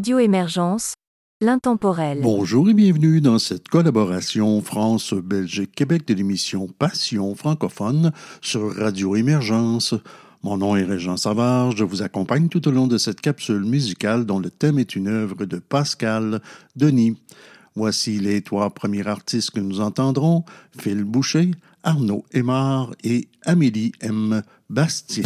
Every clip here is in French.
Radio Émergence, l'intemporel. Bonjour et bienvenue dans cette collaboration France-Belgique-Québec de l'émission Passion francophone sur Radio Émergence. Mon nom est Régent Savard, je vous accompagne tout au long de cette capsule musicale dont le thème est une œuvre de Pascal Denis. Voici les trois premiers artistes que nous entendrons, Phil Boucher, Arnaud Aymar et Amélie M. Bastien.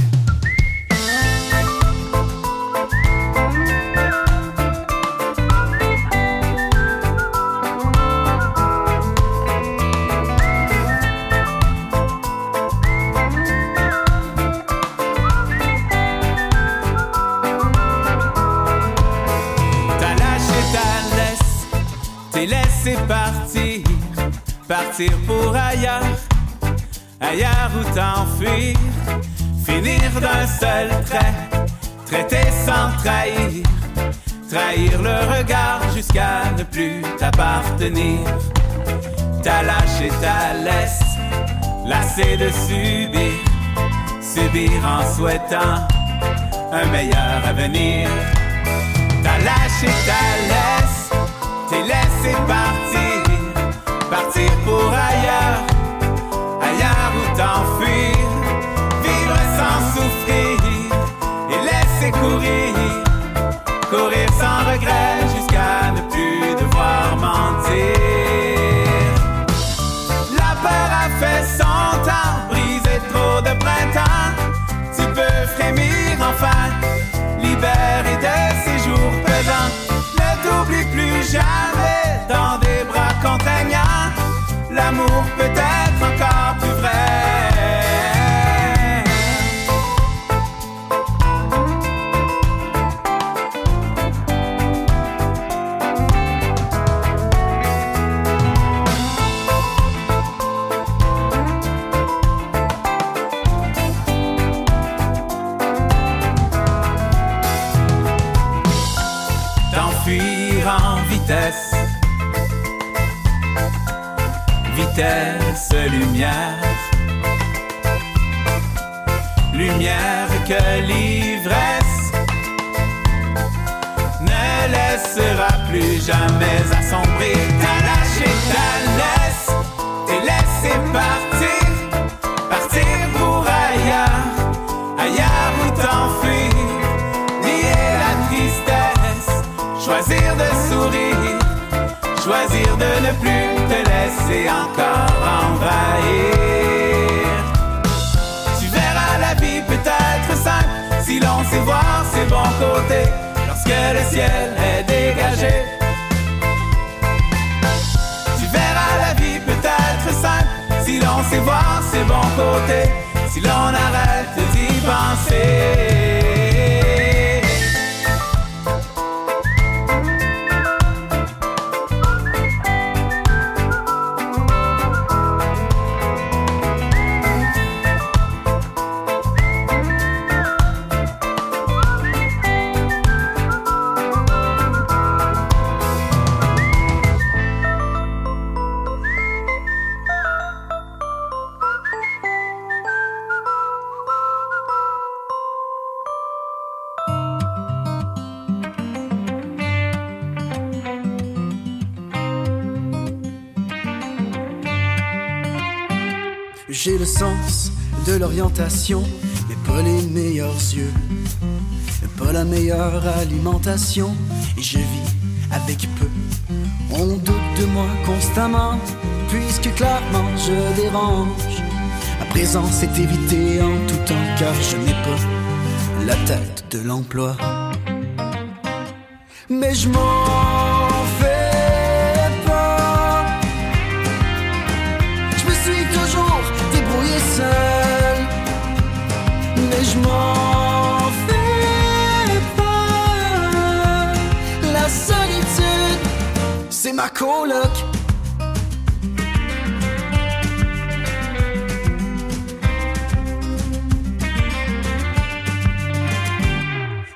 Partir pour ailleurs, ailleurs où t'enfuir, finir d'un seul trait, traiter sans trahir, trahir le regard jusqu'à ne plus t'appartenir. T'as lâché ta laisse, lassé de subir, subir en souhaitant un meilleur avenir. T'as lâché ta laisse t'es laissé partir, partir pour ailleurs, ailleurs où t'enfuir, vivre sans souffrir et laisser courir, courir sans regret jusqu'à ne plus devoir mentir. La peur a fait son temps, brisé trop de printemps, tu peux frémir enfin, libéré de ces jours pesants. N'oublie plus jamais L'amour peut être vitesse. lumière. Lumière que l'ivresse ne laissera plus jamais assombrir. T'as lâché ta laisse, t'es laissé partir, partir pour ailleurs, ailleurs où t'enfuir, nier la tristesse, choisir de sourire choisir de ne plus laisser encore envahir. Tu verras la vie peut-être simple si l'on sait voir ses bons côtés lorsque le ciel est dégagé. Tu verras la vie peut-être simple si l'on sait voir ses bons côtés, si l'on mais pas les meilleurs yeux, pas la meilleure alimentation, et je vis avec peu. On doute de moi constamment, puisque clairement je dérange. Ma présence est évitée en tout temps, car je n'ai pas la tête de l'emploi. Mais je m'en La solitude, c'est ma coloc.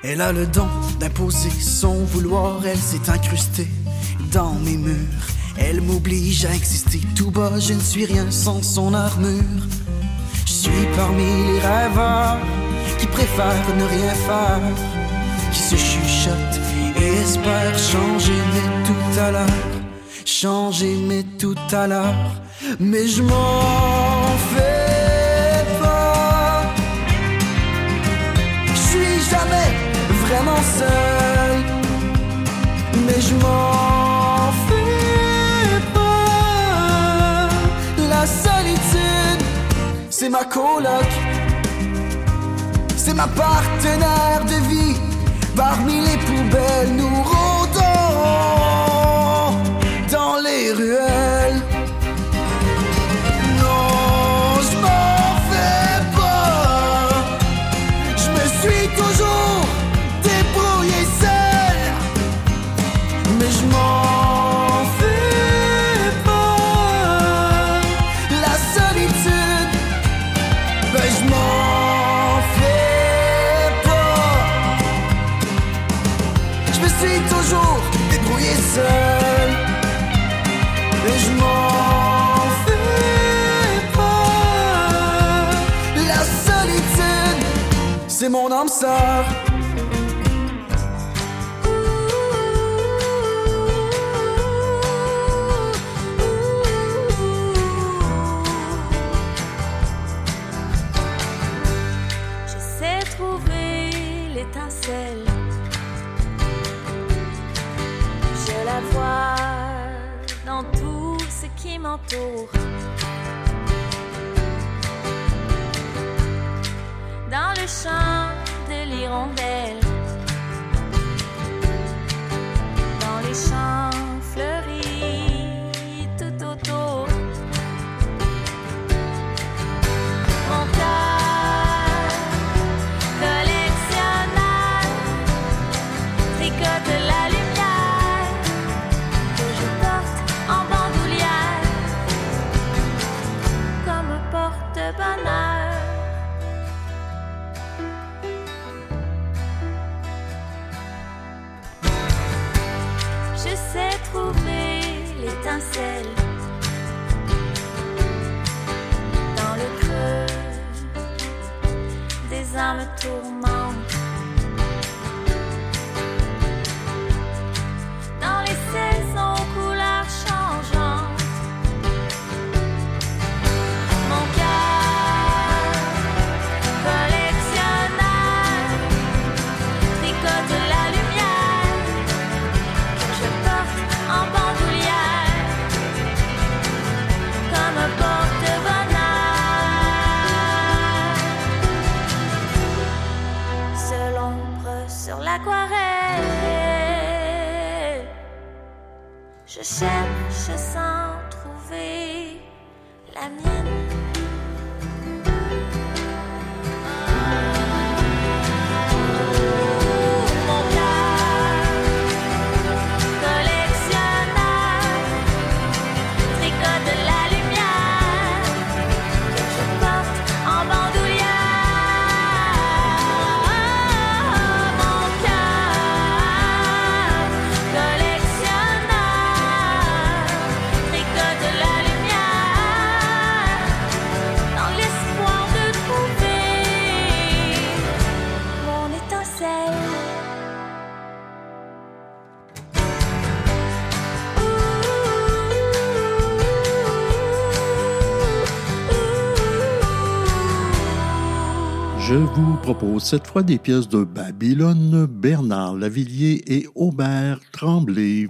Elle a le don d'imposer son vouloir, elle s'est incrustée dans mes murs. Elle m'oblige à exister tout bas, je ne suis rien sans son armure. Je suis parmi les rêveurs qui préfèrent ne rien faire qui se chuchotent et espèrent changer mais tout à l'heure, changer mais tout à l'heure, mais je m'en fais pas. Je suis jamais vraiment seul, mais je m'en fais pas. La solitude, c'est ma coloc ma partenaire de vie. Parmi les poubelles, nous rôdons dans les ruelles. Je sais trouver l'étincelle. Je la vois dans tout ce qui m'entoure. Dans le champ de propose cette fois des pièces de Babylone, Bernard Lavillier et Aubert Tremblay.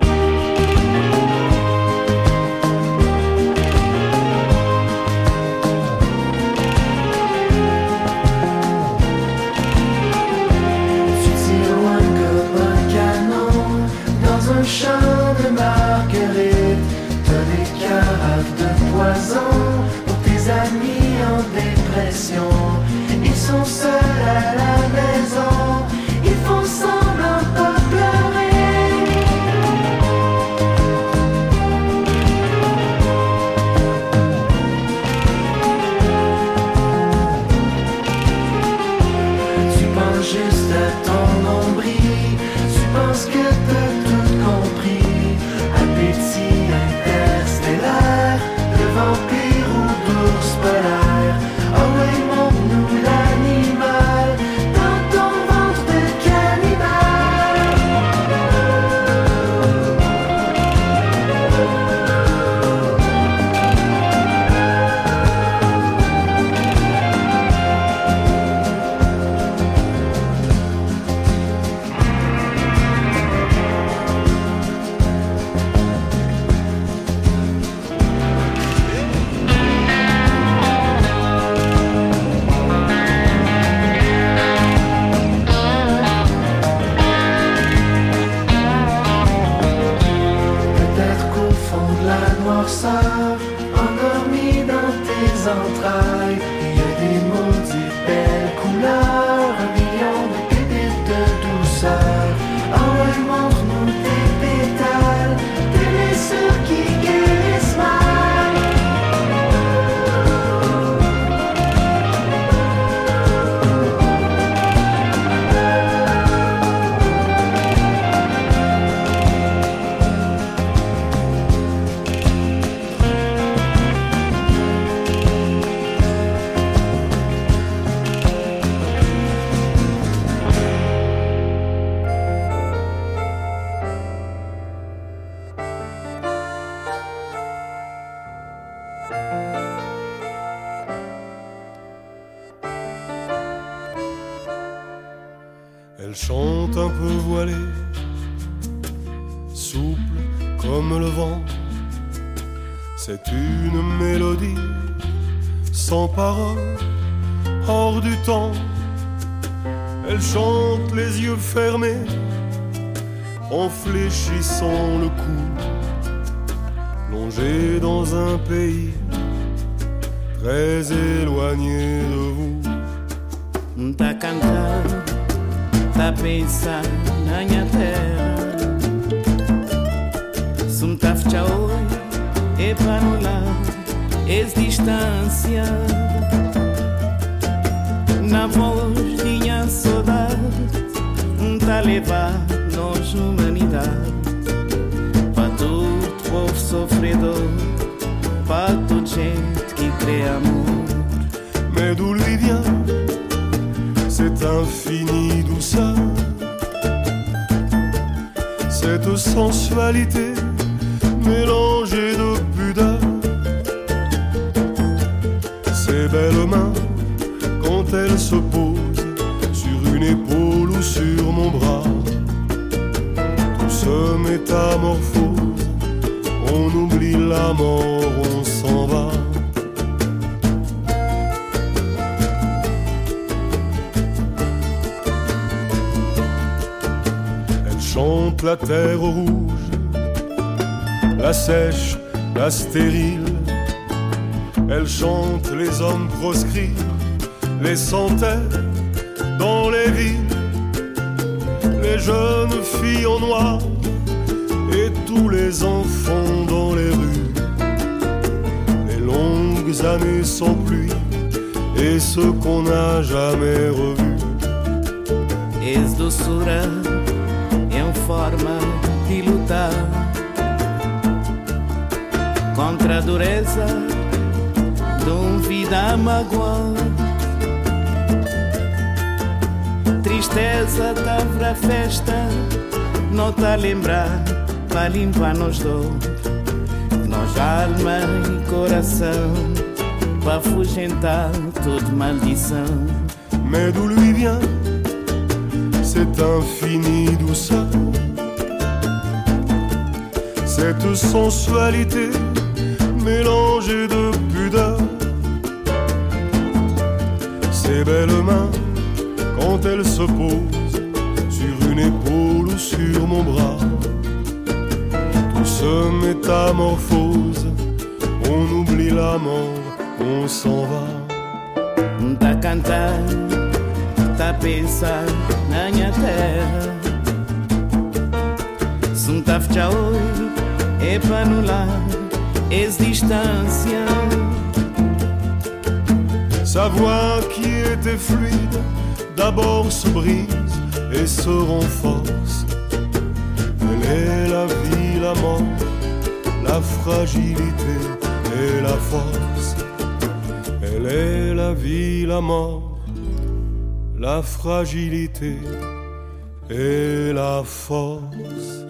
sœur endormie dans tes entrailles. Il y a des maudites belles couleurs. Fléchissant le cou, plongée dans un pays très éloigné de vous. Tá cantando, tá pensando na minha terra. Sum tá oi, e para lado, es distância. Na voz minha saudade, tá levar nós humanidade. Sofredor, para toda gente que crê amor. Mais d'où lui vient cette infinie douceur, cette sensualité mélangée stérile. Elle chante les hommes proscrits, les centaines dans les villes, les jeunes filles en noir et tous les enfants dans les rues. Les longues années sans pluie et ce qu'on n'a jamais revu. Vida magoar. Tristeza pra festa, não tá lembrar, pra limpar nos dor. Nós alma e coração, pra afugentar toda maldição. Mais d'où lui vient cette infinie douceur, cette sensualité mélangée de ces belles mains quand elles se posent sur une épaule ou sur mon bras, tout se métamorphose, on oublie la mort, on s'en va. Tá cantando, tá pensando na minha terra. Tá fechar olho, é. Sa voix qui était fluide, d'abord se brise et se renforce. Elle est la vie, la mort, la fragilité et la force. Elle est la vie, la mort, la fragilité et la force.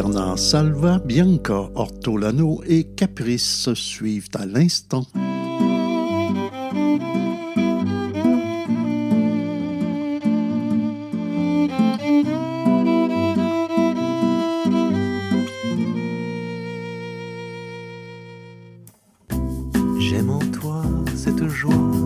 Bernard Salva, Bianca Ortolano et Caprice suivent à l'instant. J'aime en toi cette joie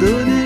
的你。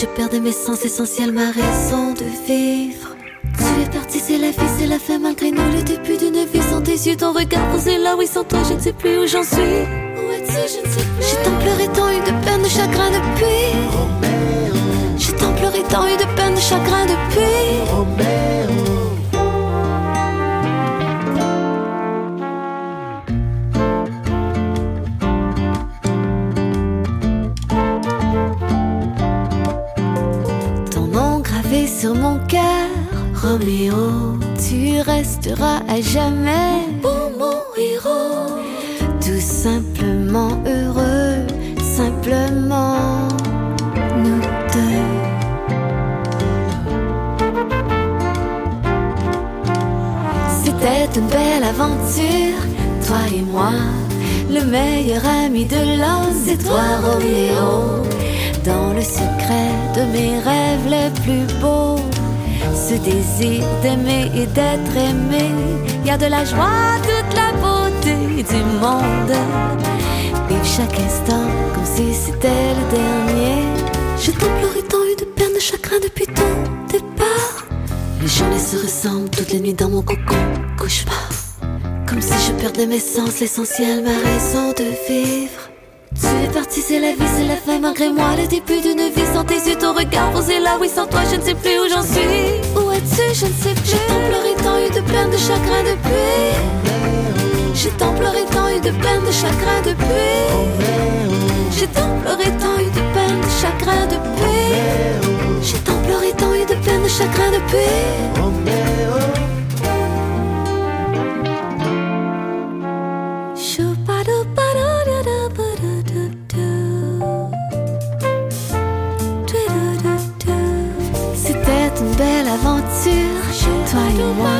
Je perdais mes sens essentiels, ma raison de vivre. Tu es parti, c'est la vie, c'est la fin, malgré nous. Le début d'une vie sans tes yeux, ton regard posé là, oui, sans toi, je ne sais plus où j'en suis. Où es-tu, je ne sais plus. J'ai tant pleuré, tant eu de peine, de chagrin depuis. J'ai tant pleuré, tant eu de peine, de chagrin depuis. D'aimer et d'être aimé, y a de la joie, toute la beauté du monde. Vivre chaque instant comme si c'était le dernier. Je pleurais tant eu de peine, de chagrin depuis ton départ. Les journées se ressemblent toutes les nuits dans mon cocon, cauchemar. Comme si je perdais mes sens, l'essentiel, ma raison de vivre. Tu es parti, c'est la vie, c'est la fin, malgré moi, le début d'une vie sans tes yeux, ton regard posé là, oui, sans toi, je ne sais plus où j'en suis. Je ne sais plus. J'ai tant pleuré, tant eu de peine, de chagrin depuis. J'ai tant pleuré, tant eu de peine, de chagrin depuis. J'ai tant pleuré, tant eu de peine, de chagrin depuis. J'ai tant pleuré, tant eu de peine, de chagrin depuis. Toi et moi.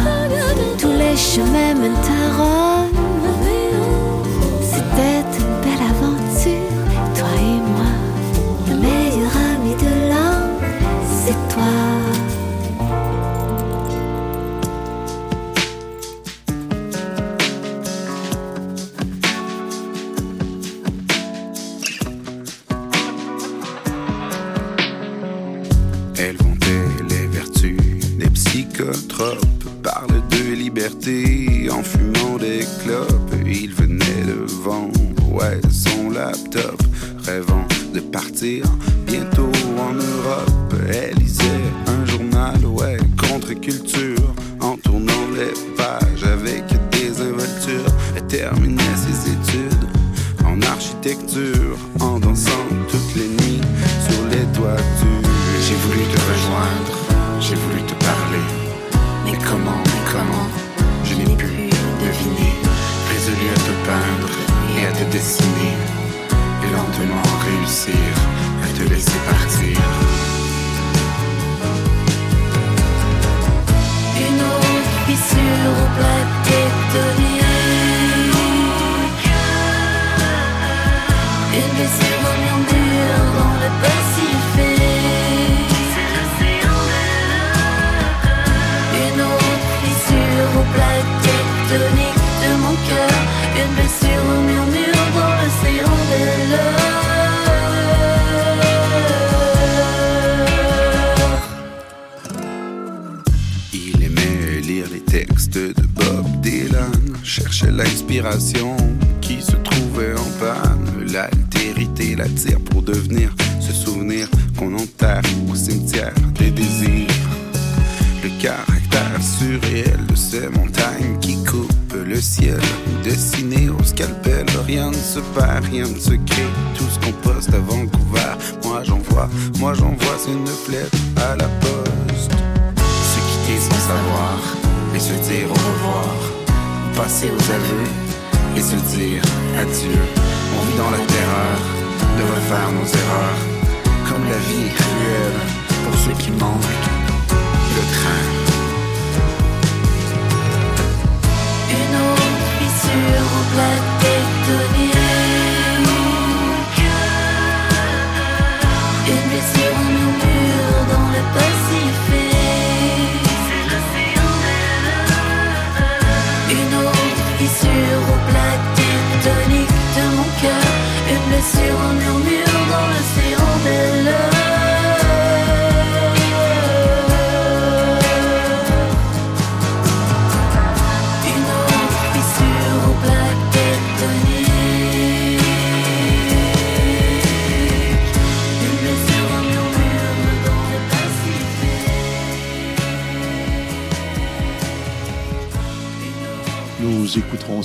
Tous les chemins mènent à Rome.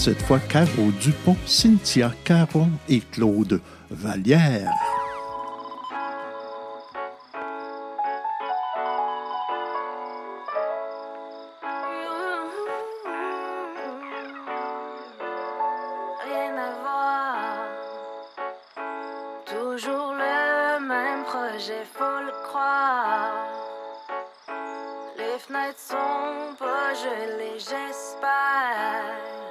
Cette fois, Caro Dupont, Cynthia Caron et Claude Vallière. Rien à voir. Toujours le même projet, faut le croire. Les fenêtres sont pochées, j'espère.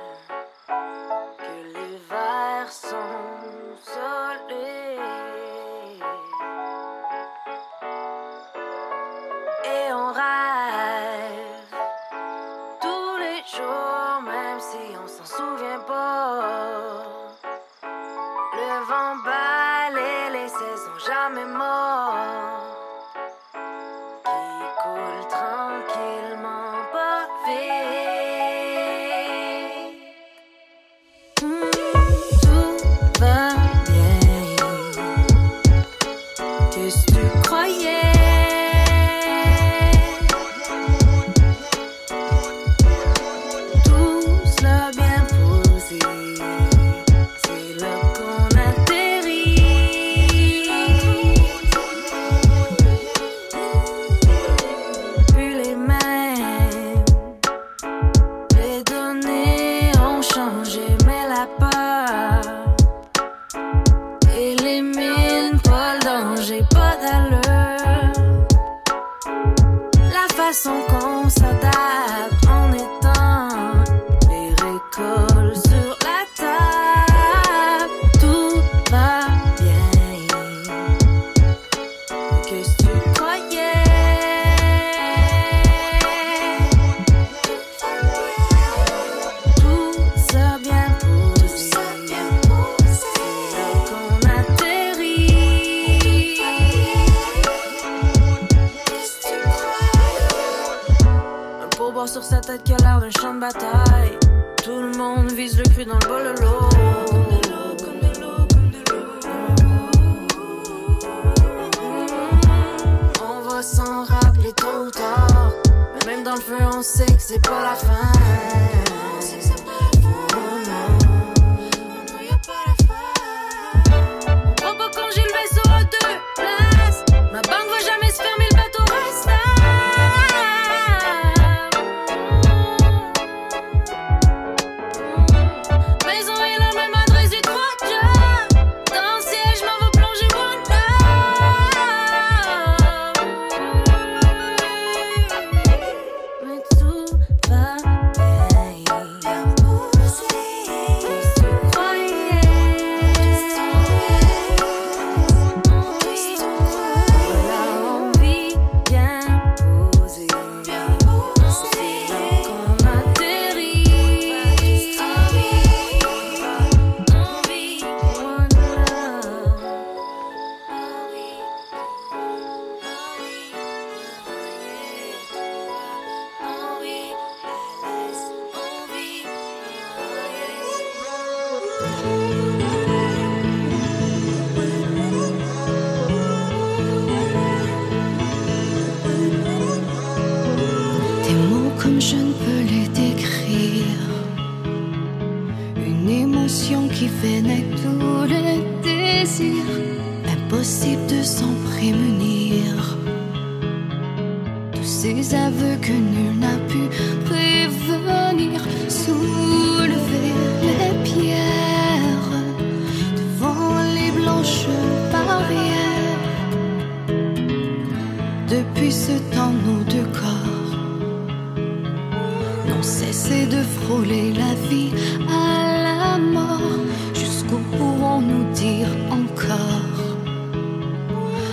Frôler la vie à la mort. Jusqu'où pourrons-nous dire encore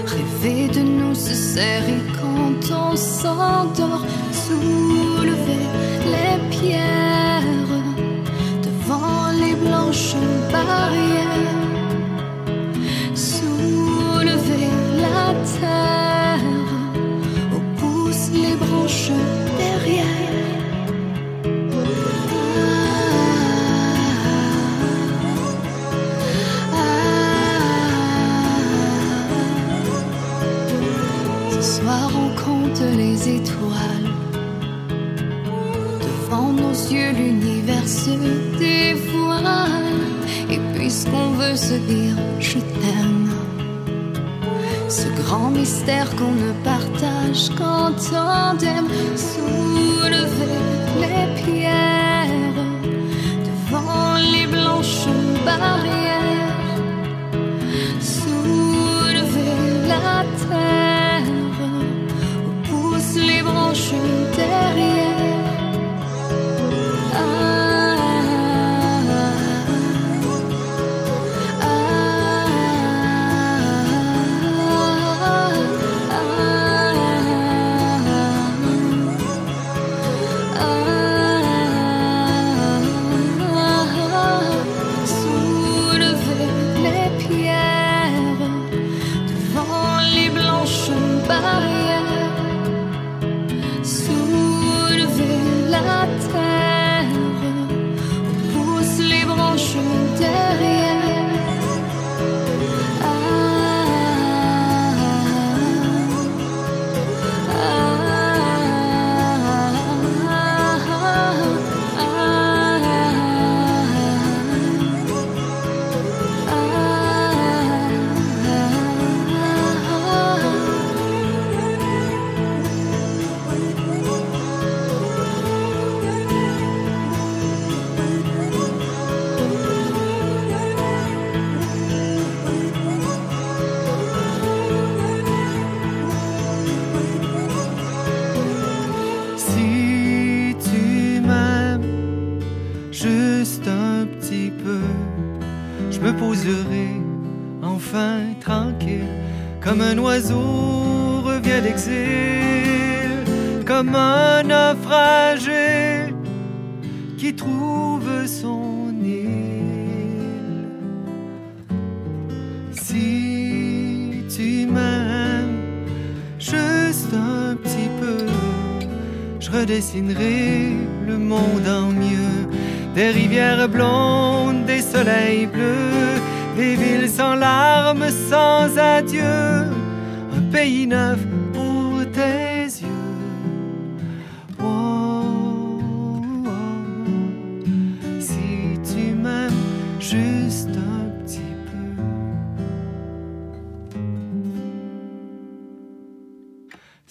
Rêver de nous se serrer quand on s'endort, soulever les pierres devant les blanches barrières, yeux l'univers se dévoile. Et puisqu'on veut se dire je t'aime. Ce grand mystère qu'on ne partage qu'en tandem. Soulever les pierres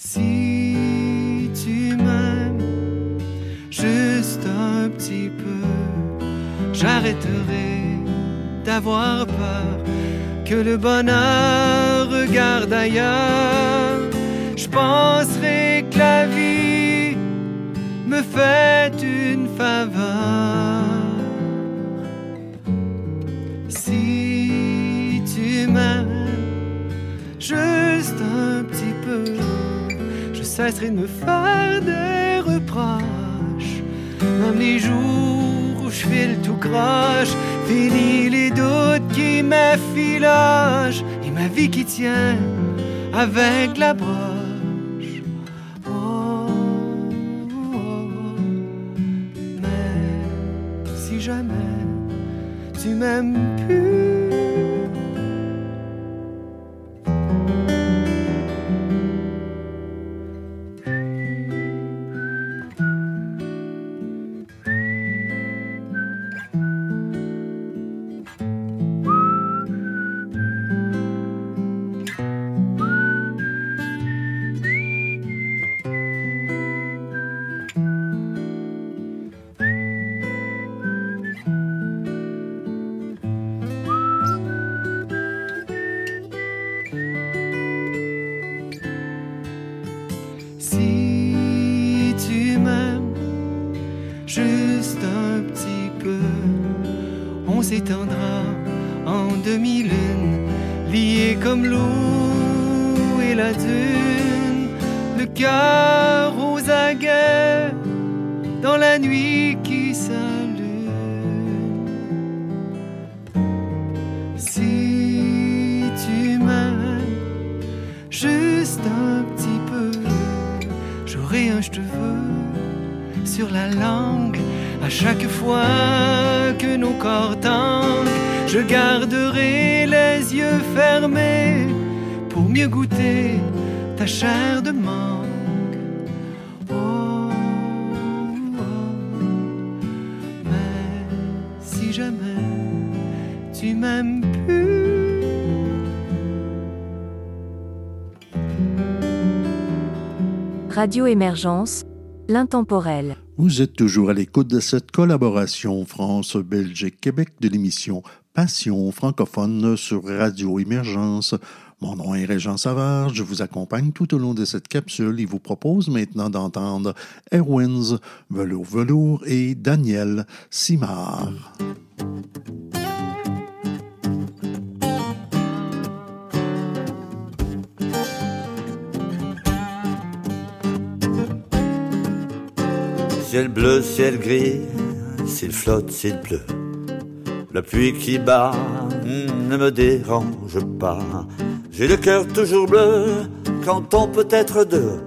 Si tu m'aimes juste un petit peu, j'arrêterai d'avoir peur que le bonheur regarde ailleurs. Je penserai que la vie me fait une faveur. Je cesserai de me faire des reproches. Même les jours où je file tout croche, fini les doutes qui m'effilochent et ma vie qui tient avec la broche. Radio Émergence, l'intemporel. Vous êtes toujours à l'écoute de cette collaboration France-Belgique-Québec de l'émission Passion francophone sur Radio Émergence. Mon nom est Régent Savard, je vous accompagne tout au long de cette capsule et vous propose maintenant d'entendre Erwins, Velours Velours et Daniel Simard. Ciel bleu, ciel gris, s'il flotte, s'il pleut. La pluie qui bat ne me dérange pas. J'ai le cœur toujours bleu quand on peut être deux.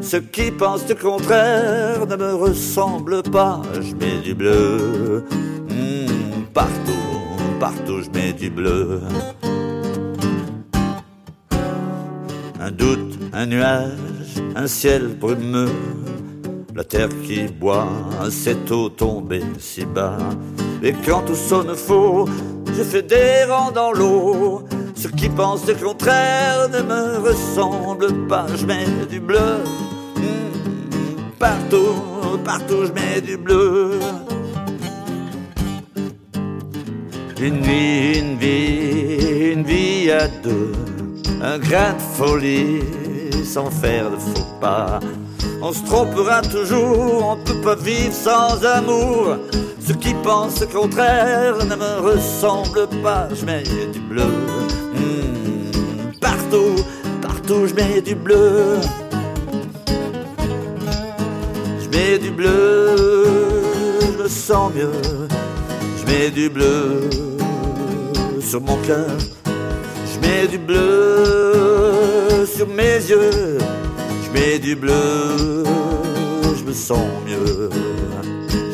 Ceux qui pensent le contraire ne me ressemblent pas. Je mets du bleu hmm, partout, partout je mets du bleu. Un doute, un nuage, un ciel brumeux. La terre qui boit cette eau tombée si bas. Et quand tout sonne faux, je fais des rangs dans l'eau. Ceux qui pensent le contraire ne me ressemblent pas. Je mets du bleu hmm, partout, partout je mets du bleu. Une vie, une vie, une vie à deux. Un grain de folie sans faire de faux pas. On se trompera toujours, on peut pas vivre sans amour. Ceux qui pensent le contraire ne me ressemblent pas. Je mets du bleu hmm, partout, partout je mets du bleu. Je mets du bleu, je me sens mieux. Je mets du bleu sur mon cœur. Je mets du bleu sur mes yeux. Je du bleu, je me sens mieux.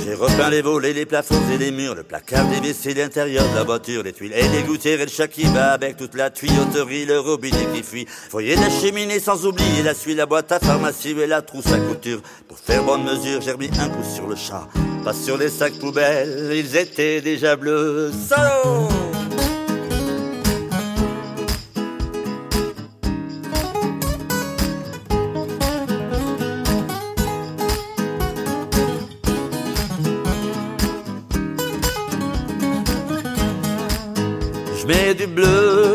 J'ai repeint les volets, les plafonds et les murs, le placard, les WC, l'intérieur de la voiture, les tuiles et les gouttières et le chat qui bat avec toute la tuyauterie, le robinet qui fuit. Foyer la cheminée sans oublier la suie, la boîte à pharmacie et la trousse à couture. Pour faire bonne mesure, j'ai remis un coup sur le chat, pas sur les sacs poubelles, ils étaient déjà bleus. Solo! Je mets du bleu,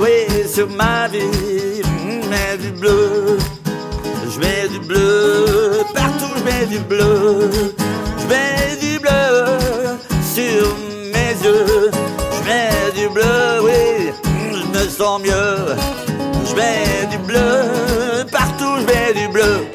oui, sur ma vie. Je mets du bleu, je mets du bleu, partout je mets du bleu. Je mets du bleu sur mes yeux. Je mets du bleu, oui, je me sens mieux. Je mets du bleu, partout je mets du bleu.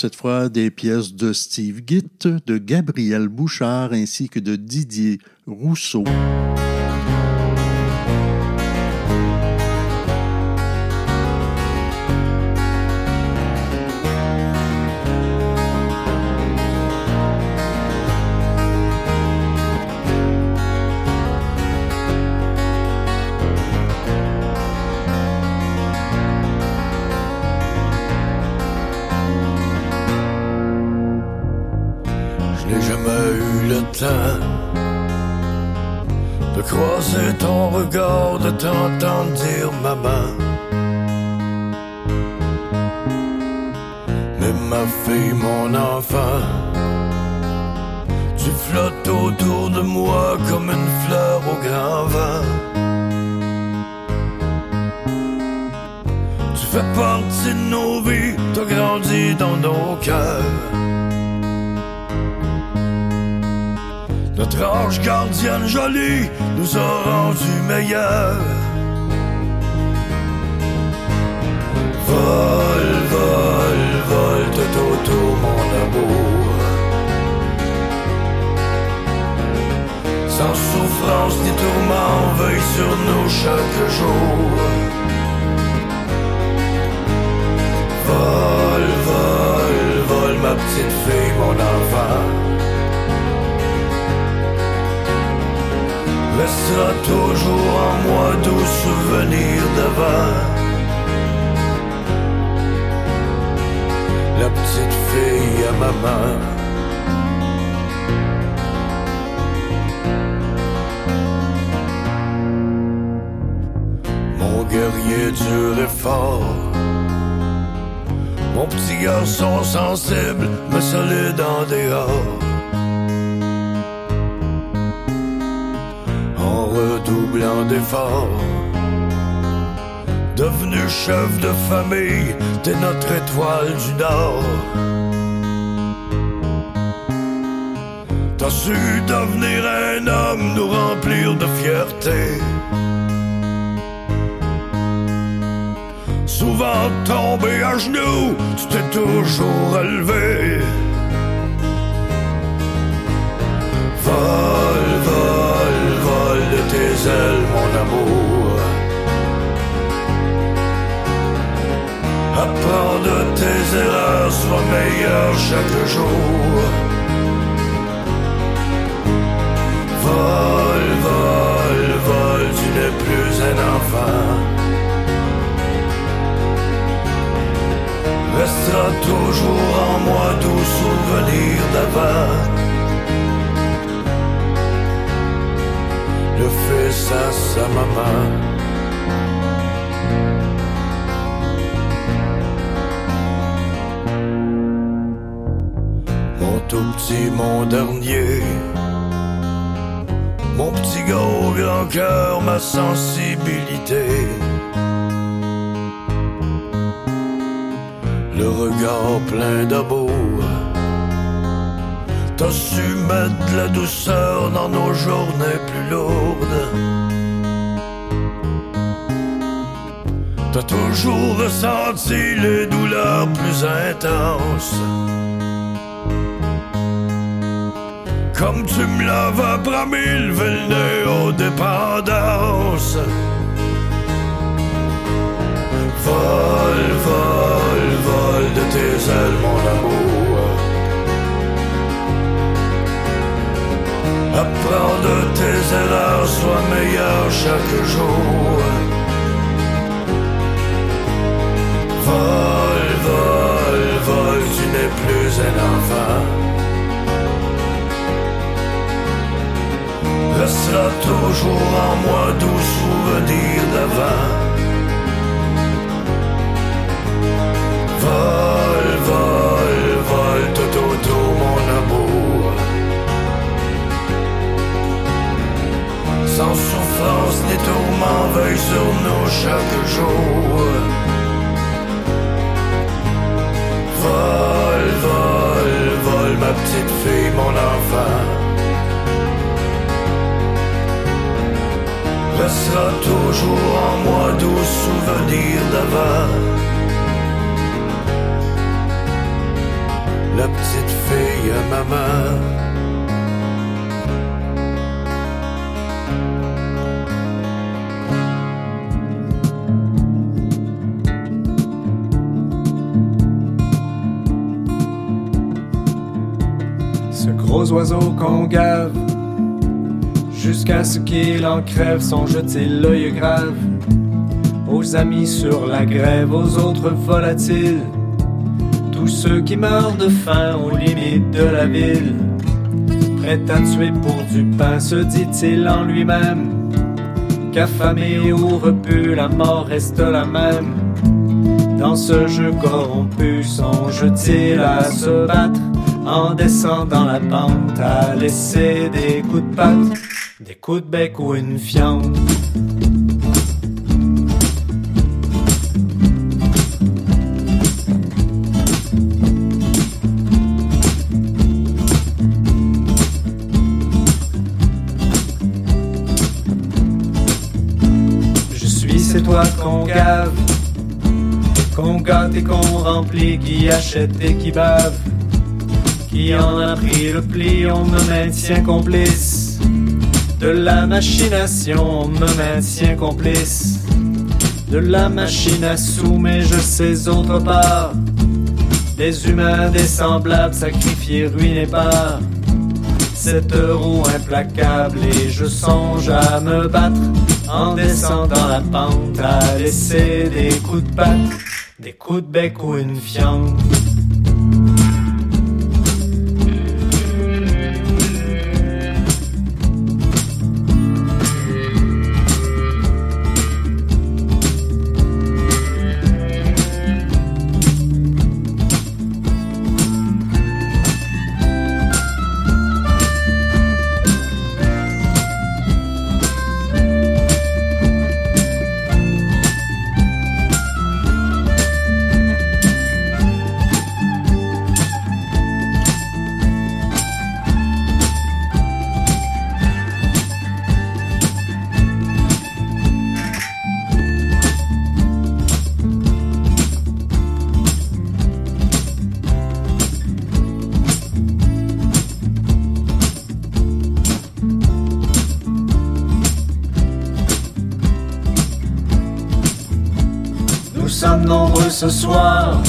cette fois des pièces de Steve Gitt, de Gabriel Bouchard ainsi que de Didier Rousseau. Tu t'es toujours relevé. Vol, vol, vol de tes ailes, mon amour. Apprends de tes erreurs, sois meilleur chaque jour. Vol, Restera toujours en moi doux souvenir d'avant. Le fils à sa maman. Mon tout petit, mon dernier. Mon petit gars grand cœur, ma sensibilité. Le regard plein d'amour. T'as su mettre la douceur dans nos journées plus lourdes. T'as toujours ressenti les douleurs plus intenses. Comme tu me l'avais promis, lever le nez aux dépendances. Vol, vol, de tes ailes, mon amour. Apprends de tes erreurs, sois meilleur chaque jour. Vol, vol, vol, tu n'es plus un enfant. Restera toujours en moi doux souvenir d'avant. Vol, vol, vol, tout autour mon amour. Sans souffrance ni tourment, veille sur nous chaque jour. Vol, vol, vol, ma petite fille, mon enfant. Restera toujours en moi doux souvenir d'avant. La petite fille à maman. Ce gros oiseau qu'on gave, jusqu'à ce qu'il en crève, son jeté l'œil grave. Aux amis sur la grève, aux autres volatiles. Ceux qui meurent de faim aux limites de la ville. Prêt à tuer pour du pain, se dit-il en lui-même. Qu'affamé ou repu, la mort reste la même. Dans ce jeu corrompu, songe-t-il à se battre en descendant la pente, à laisser des coups de patte, des coups de bec ou une fiente? Qui achète et qui bave, qui en a pris le pli, on me maintient complice. De la machination, on me maintient complice. De la machine à sous, mais je sais autre part. Des humains, des semblables, sacrifiés, ruinés par cette roue implacable. Et je songe à me battre en descendant la pente, à laisser des coups de patte, des coups de bec ou une fiente. Ce soir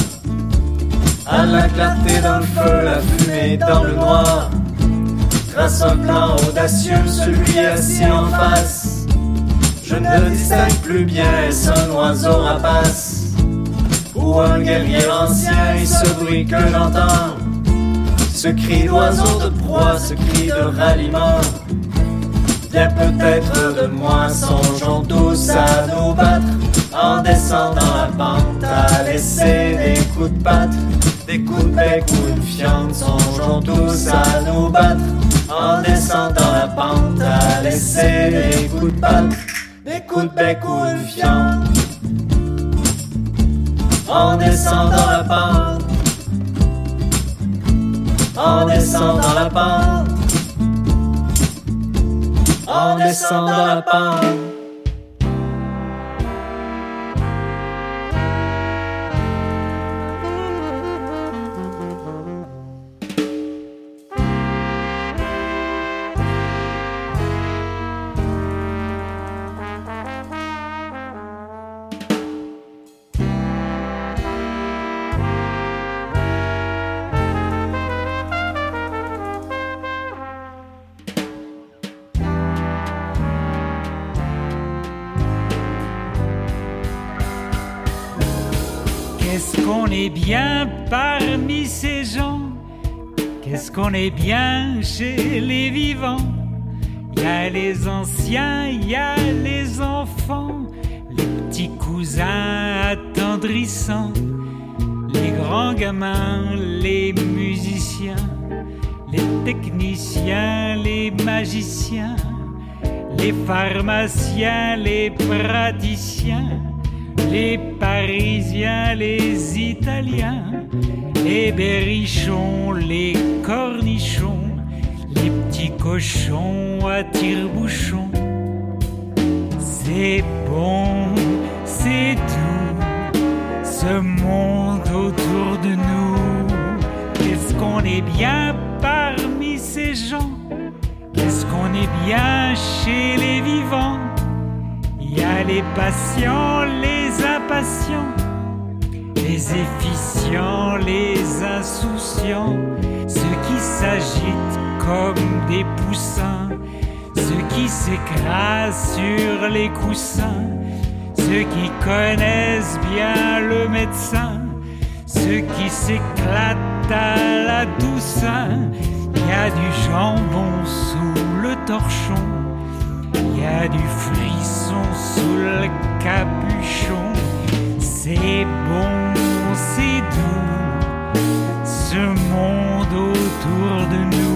à la clarté le feu, la fumée dans le noir. Trace un plan audacieux, celui assis en face. Je ne distingue plus bien, est-ce un oiseau rapace? Ou un guerrier ancien et ce bruit que j'entends? Ce cri d'oiseau de proie, ce cri de ralliement. Vient peut-être de moi, songeons tous à nous battre en descendant la pente, à laisser des coups de patte, des coups de bec ou une fiente. Songeons tous à nous battre en descendant la pente, à laisser des coups de patte, des coups de bec une fiente. En descendant la pente, en descendant la pente, en descendant la pente. Qu'on est bien chez les vivants. Il y a les anciens, il y a les enfants, les petits cousins attendrissants, les grands gamins, les musiciens, les techniciens, les magiciens, les pharmaciens, les praticiens les Parisiens, les Italiens, les berrichons, les cornichons, les petits cochons à tire-bouchon. C'est bon, c'est tout, ce monde autour de nous. Qu'est-ce qu'on est bien parmi ces gens? Qu'est-ce qu'on est bien chez les vivants? Il y a les patients, les les efficients, les insouciants, ceux qui s'agitent comme des poussins, ceux qui s'écrasent sur les coussins, ceux qui connaissent bien le médecin, ceux qui s'éclatent à la doucin. Il y a du jambon sous le torchon, il y a du frisson capuchon. C'est bon, c'est doux, ce monde autour de nous.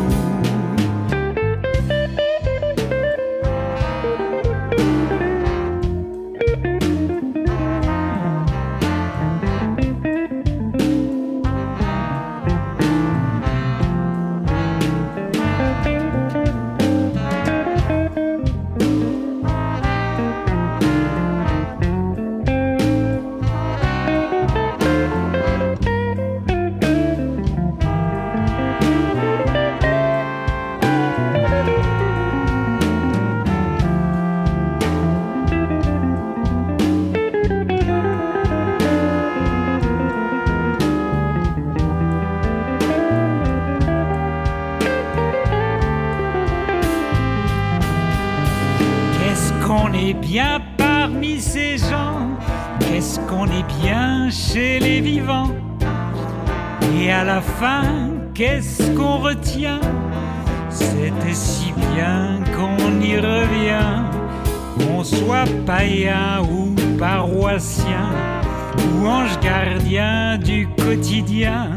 Ou ange gardien du quotidien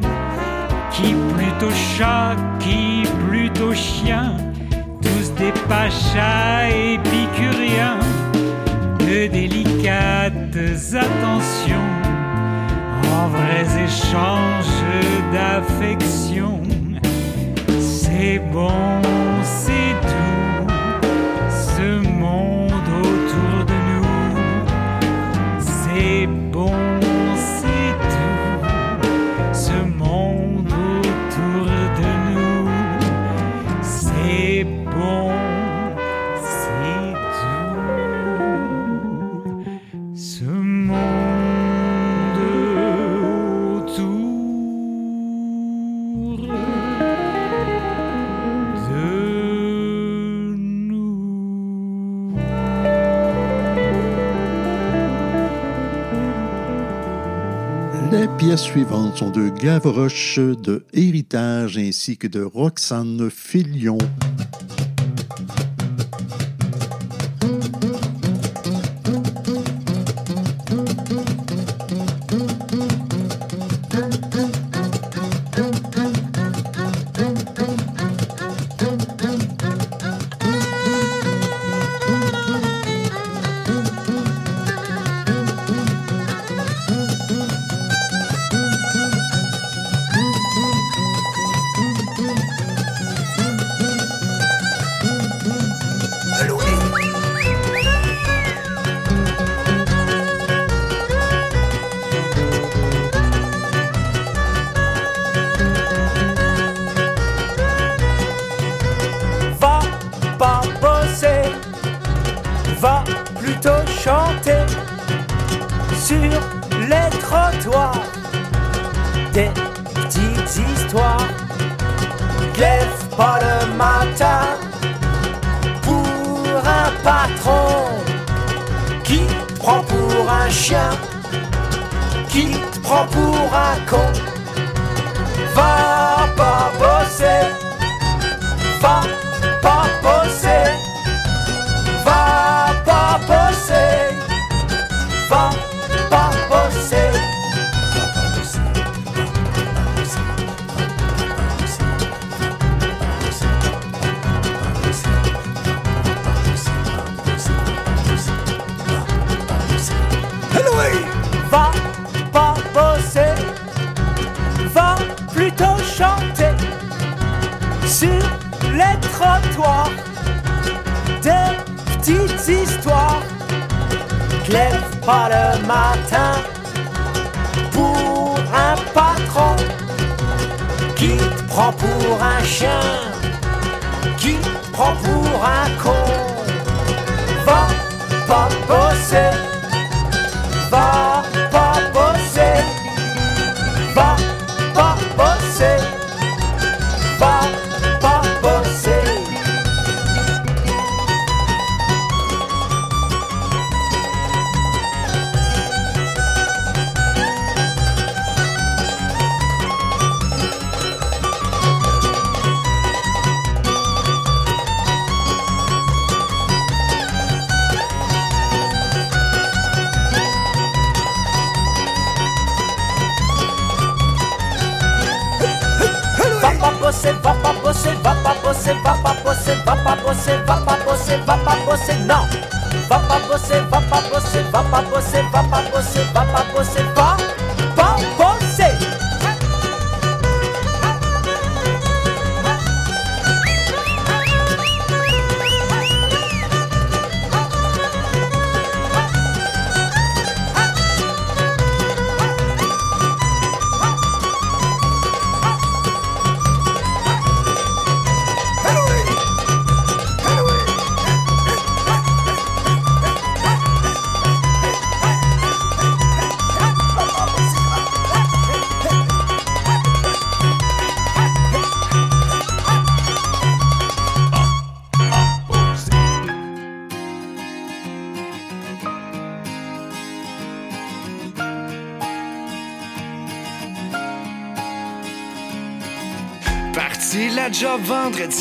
Qui plutôt chat, qui plutôt chien tous des pachas épicuriens, de délicates attentions, en vrais échanges d'affection. C'est bon, suivantes sont de Gavroche de Héritage ainsi que de Roxane Filion. Histoires. Lève pas le matin pour un patron qui te prend pour un chien, qui te prend pour un con. Va pas bosser, va pas bosser, va bosser, va pas bosser, va pas bosser, va pas bosser, va pas bosser, non. Va pas bosser, va pas bosser, va pas bosser, va pas bosser, va pas bosser, va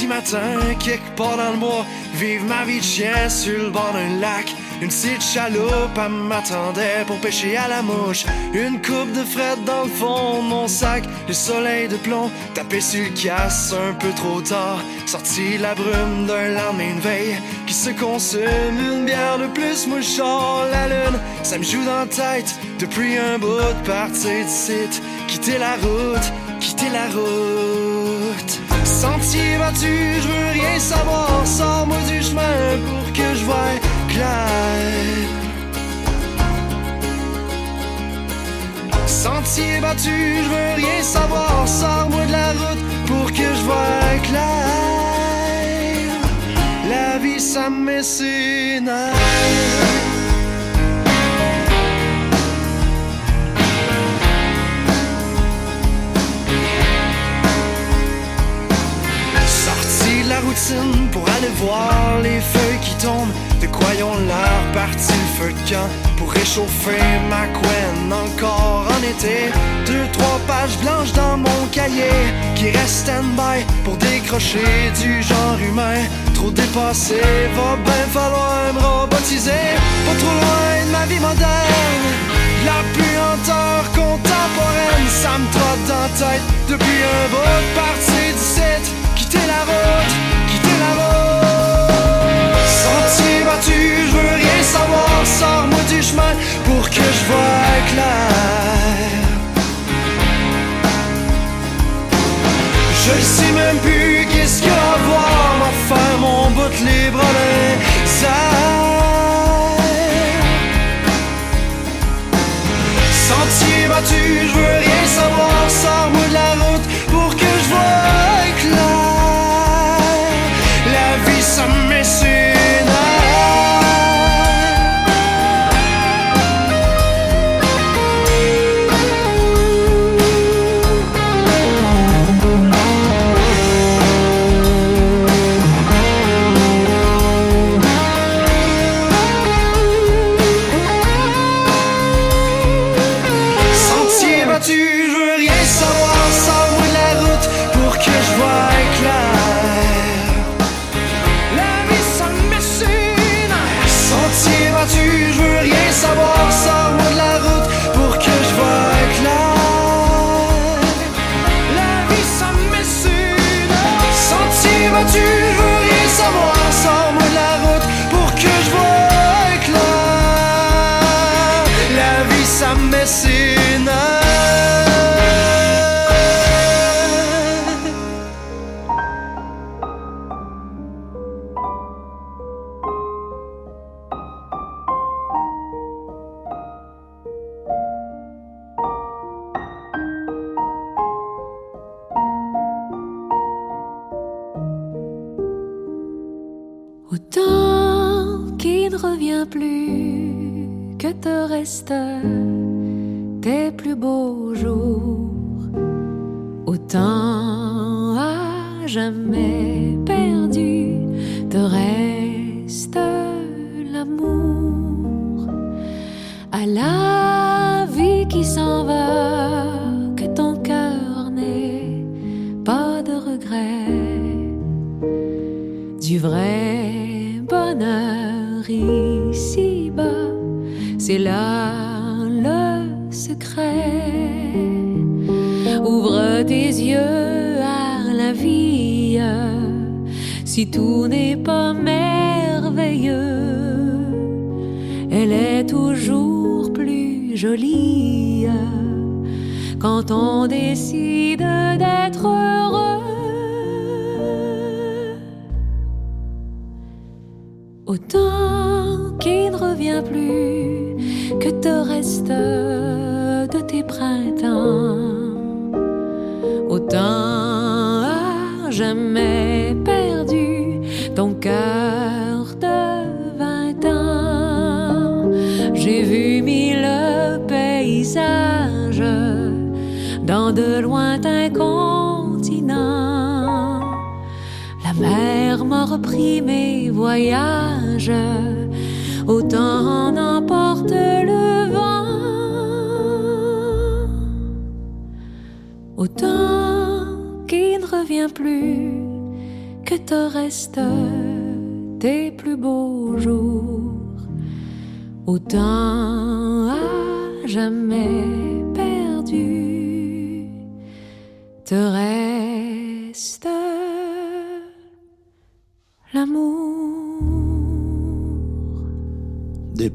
matin, quelque part dans le mois, vive ma vie de chien sur le bord d'un lac. Une petite chaloupe m'attendait pour pêcher à la mouche. Une coupe de fret dans le fond de mon sac. Le soleil de plomb tapé sur le casse un peu trop tard. Sorti la brume d'un lendemain de veille qui se consume. Une bière de plus, moi je la lune. Ça me joue dans la tête depuis un bout de partir du site. Quitter la route, quitter la route. Battu, je veux rien savoir. Sors-moi du chemin pour que je voie clair. Sentier battu, je veux rien savoir. Sors-moi de la route pour que je voie clair. La vie, ça me pour aller voir les feuilles qui tombent. De quoi ont l'air parti le feu de camp pour réchauffer ma couenne encore en été. Deux, trois pages blanches dans mon cahier qui restent stand-by pour décrocher du genre humain. Trop dépassé, va bien falloir me robotiser. Pas trop loin de ma vie moderne. La puanteur contemporaine, ça me trotte dans tête depuis un bout de partie du site. Quitter la route. Sentier battu, je veux rien savoir. Sors-moi du chemin pour que je voie clair. Je sais même plus qu'est-ce qu'il y a à voir. M'en mon bout libre les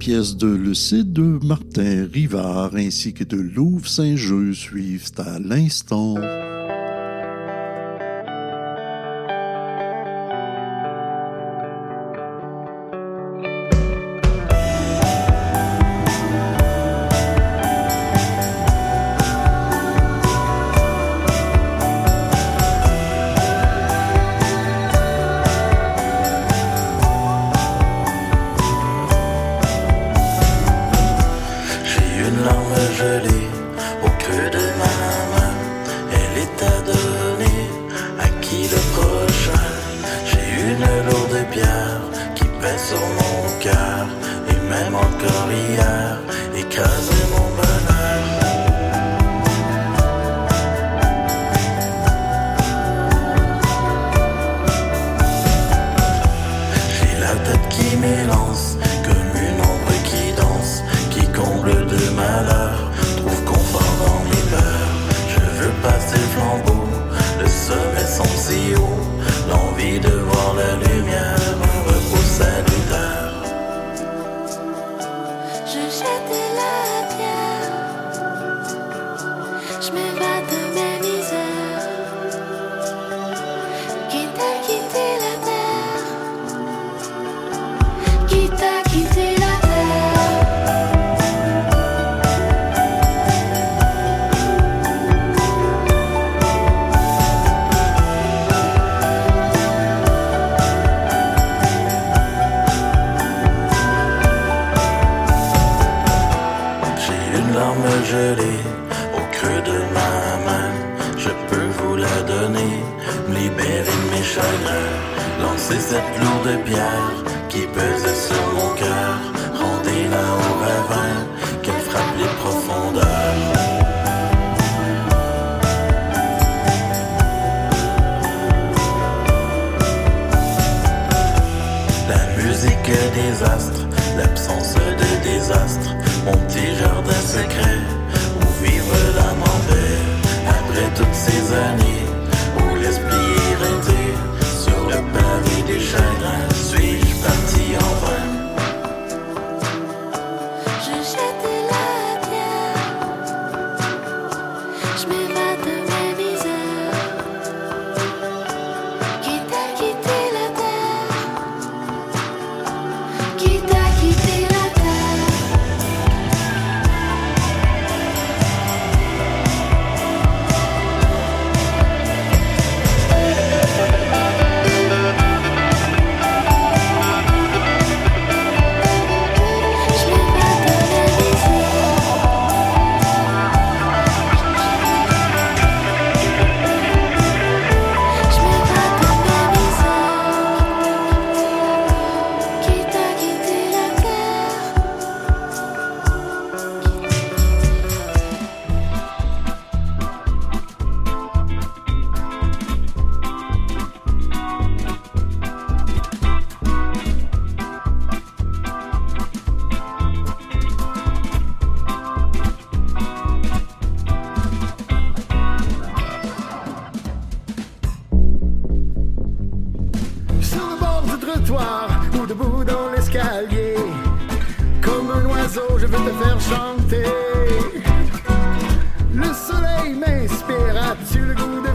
pièces de Lucide, Martin Rivard ainsi que de Louvre Saint-Jeu suivent à l'instant.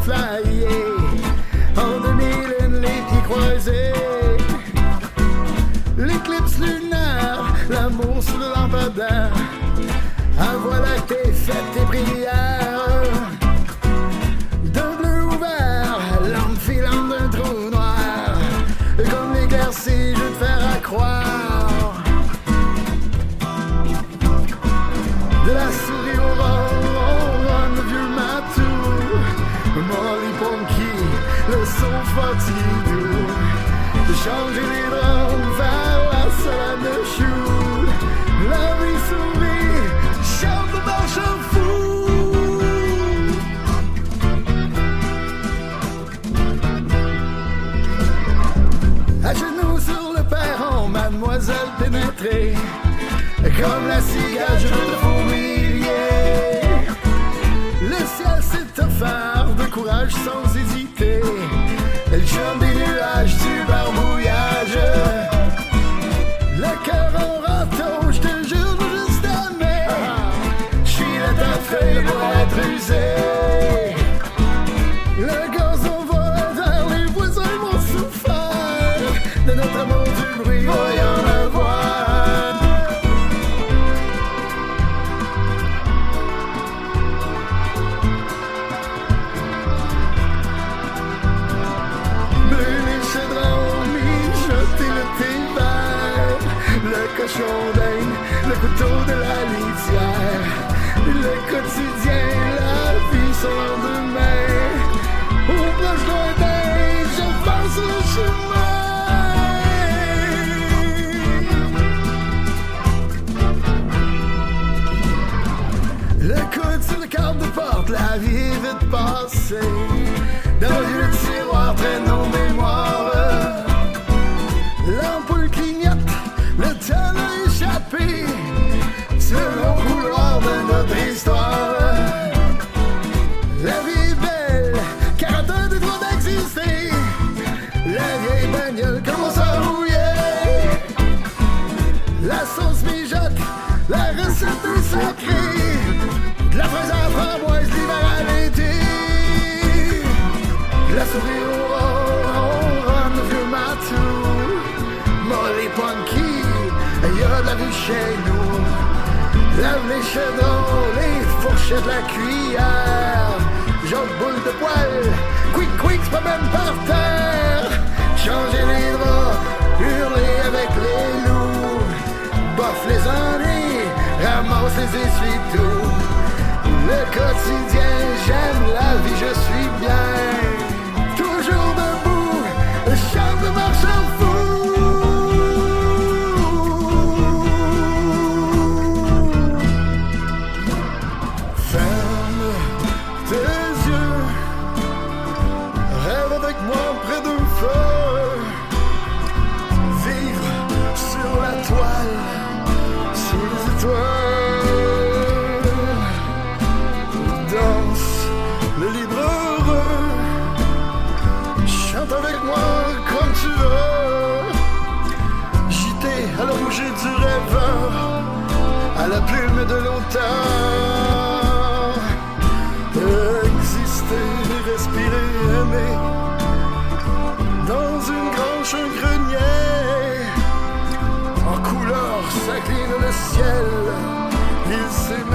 Le pénétrée. Comme la je veux te fourmiller. Le ciel s'est offert de courage sans couteau de la litière, le quotidien, la vie sans lendemain. Au proche lointain, je pense le chemin. Le coude sur le cadre de porte, la vie est vite passée. De. La vie belle, car elle a des droits d'exister. La vieille bagnole commence à rouiller. La sauce mijote, la recette est. De la fraise à la framboise, l'hiver. La souris au. Molly Punky, y a de la chez nous. Lave les chaudrons, les fourchettes, la cuillère. Joke boule de poil, quick quick, pas même par terre. Changer les draps, hurler avec les loups. Bof les ennuis, ramasse les essuie-tout. Le quotidien, j'aime la vie, je suis bien. La plume de l'auteur. Exister, respirer, aimer, dans une grange, grenier. En couleur s'incline le ciel, il s'émerveille.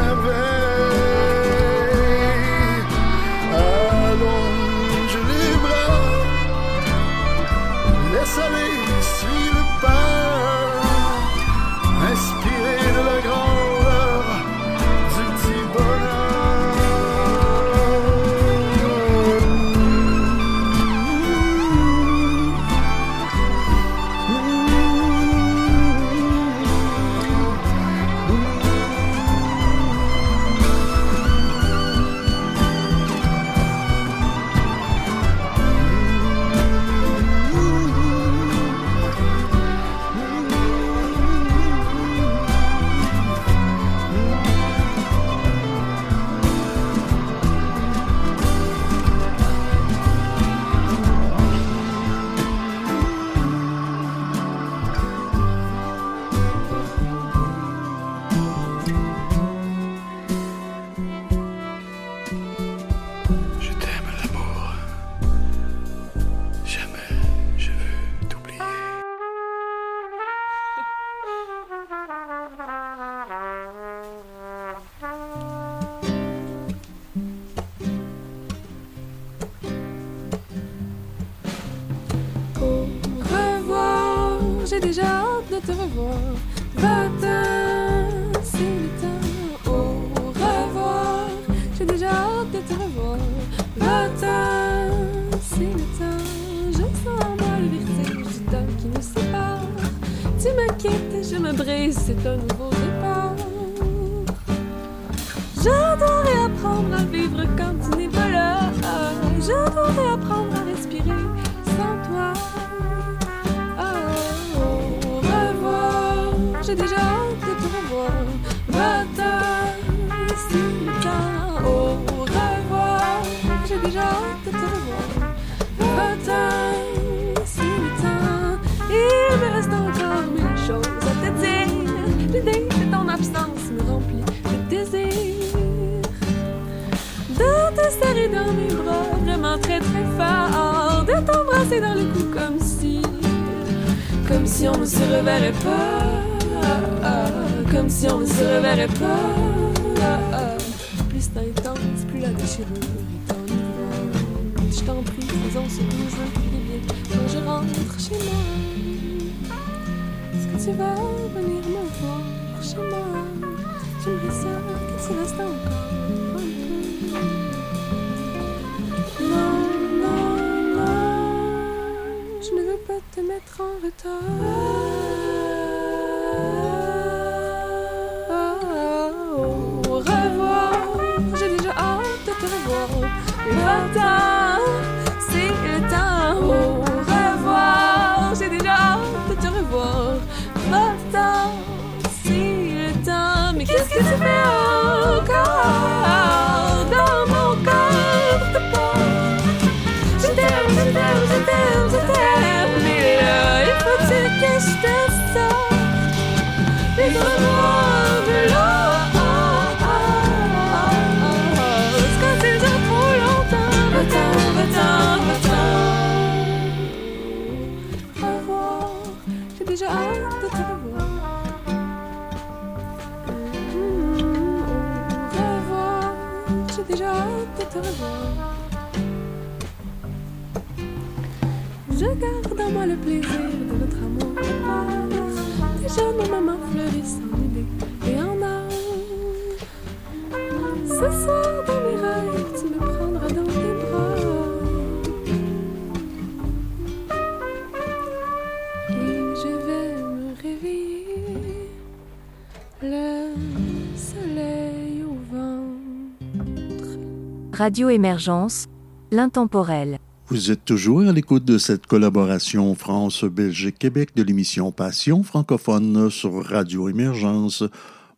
Radio Émergence, l'intemporel. Vous êtes toujours à l'écoute de cette collaboration France-Belgique-Québec de l'émission Passion francophone sur Radio Émergence.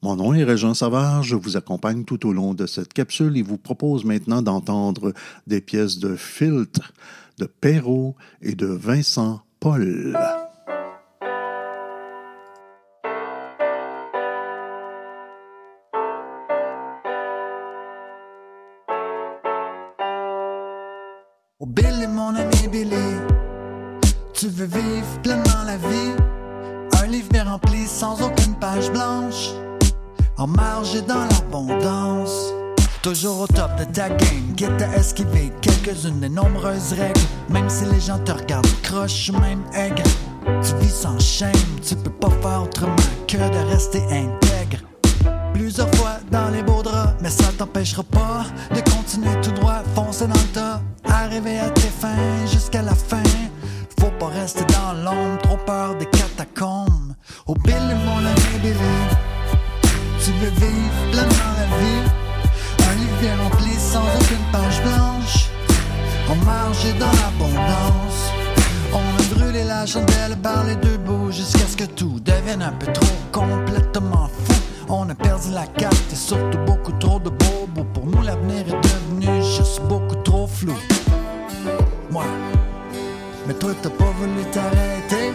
Mon nom est Régent Savard, je vous accompagne tout au long de cette capsule et vous propose maintenant d'entendre des pièces de Filtre, de Perrault et de Vincent Paul. Oh Billy, mon ami Billy, tu veux vivre pleinement la vie. Un livre bien rempli sans aucune page blanche. En marge et dans l'abondance. Toujours au top de ta game, quitte à esquiver quelques-unes des nombreuses règles. Même si les gens te regardent croche même aigre. Tu vis sans shame, tu peux pas faire autrement que de rester intègre. Plusieurs fois dans les beaux draps, mais ça t'empêchera pas de continuer tout droit, foncer dans le tas, arriver à tes fins jusqu'à la fin. Faut pas rester dans l'ombre, trop peur des catacombes. Oh Billy, mon ami Billy, tu veux vivre pleinement la vie. Un livre bien rempli sans aucune page blanche, en marge et dans l'abondance. On a brûlé la chandelle par les deux bouts jusqu'à ce que tout devienne un peu trop complètement fou. On a perdu la carte et surtout beaucoup trop de bobos. Pour nous, l'avenir est devenu juste beaucoup trop flou. Moi, mais toi, t'as pas voulu t'arrêter.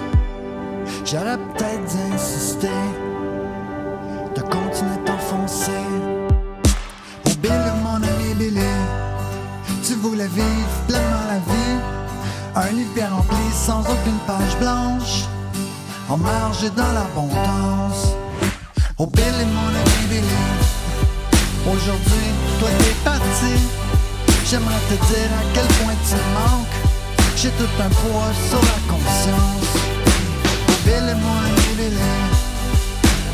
J'aurais peut-être dû insister de continuer t'enfoncer. Oh mon ami Billy, tu voulais vivre pleinement la vie. Un livre bien rempli sans aucune page blanche, en marge et dans l'abondance. Oh Billy, mon ami Billy, aujourd'hui, toi t'es parti. J'aimerais te dire à quel point tu manques. J'ai tout un poids sur la conscience. Oh Billy, mon ami Billy,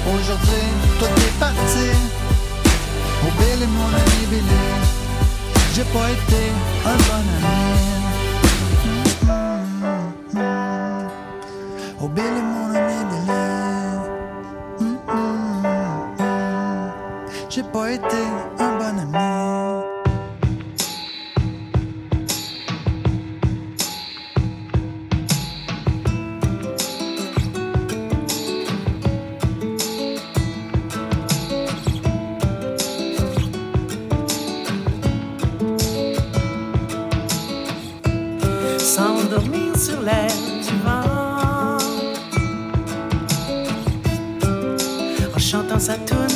aujourd'hui, toi t'es parti. Oh Billy, mon ami Billy, j'ai pas été un bon ami. Oh Billy, mon Billy. pas été un bon ami. S'endormir sur l'air du vent en chantant sa tourne.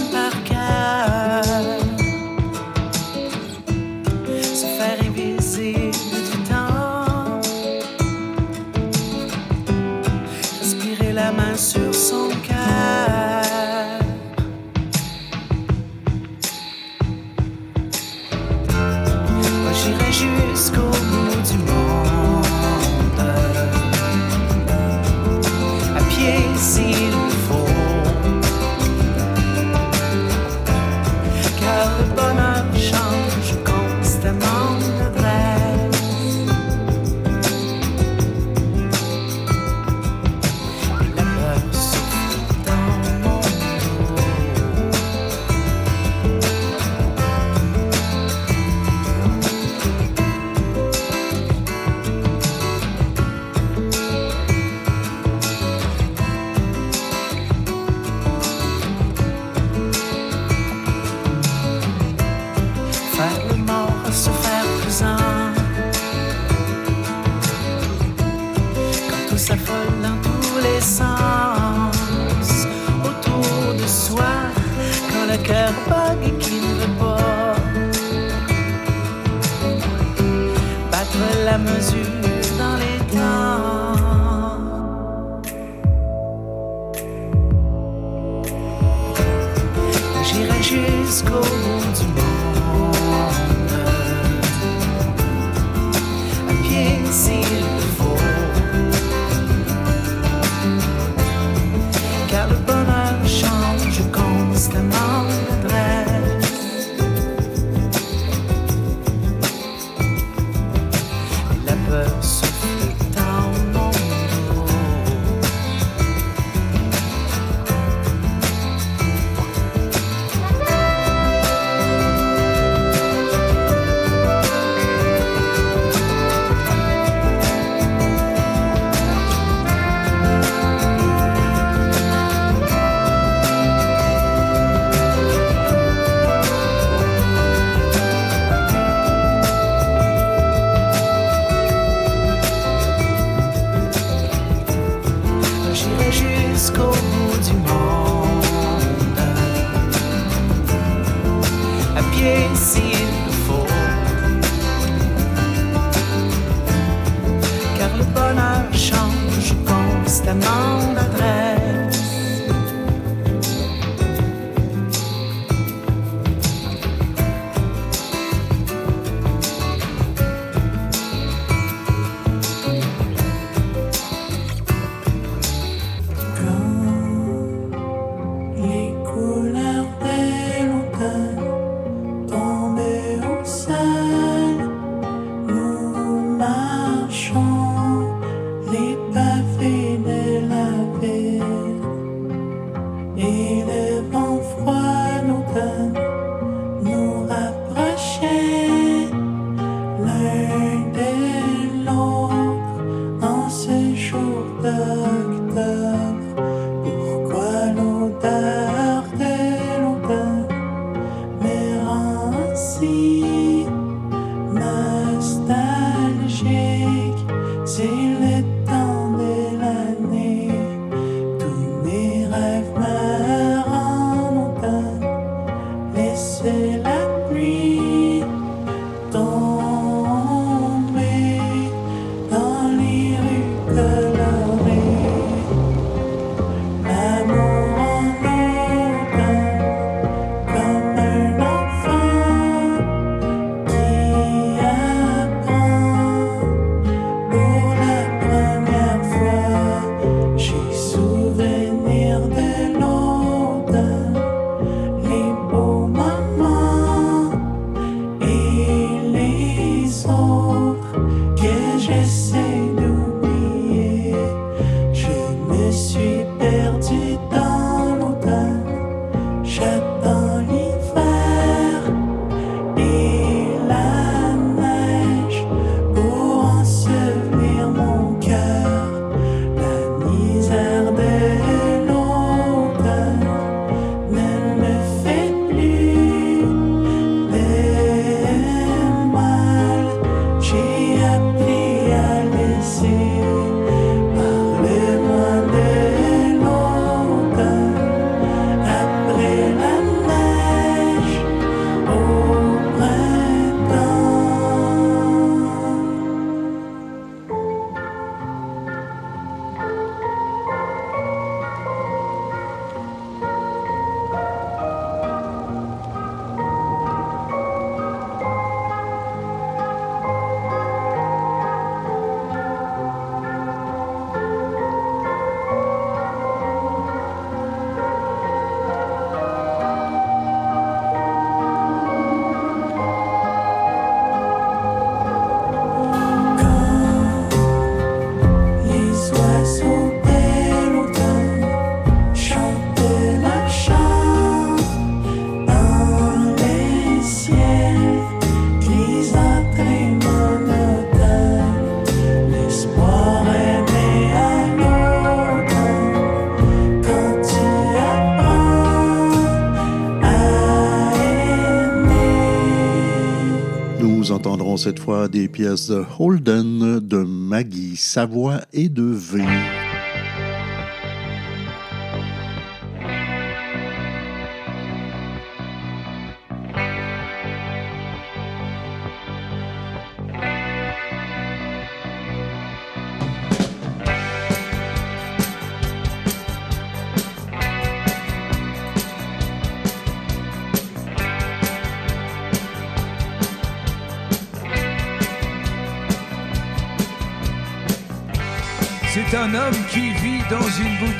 Cette fois des pièces de Holden, de Maggie Savoie et de V.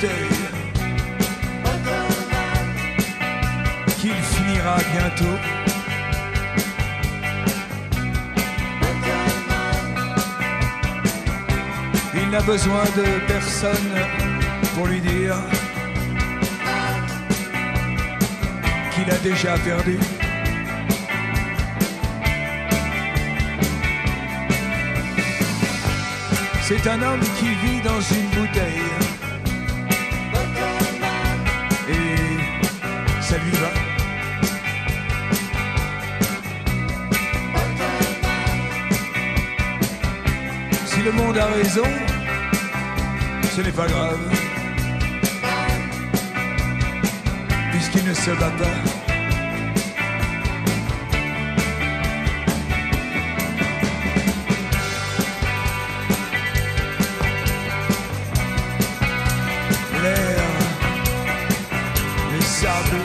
Qu'il finira bientôt. Il n'a besoin de personne pour lui dire qu'il a déjà perdu. C'est un homme qui vit dans une bouteille. Si le monde a raison, ce n'est pas grave. Puisqu'il ne se bat pas. l'air, le sable,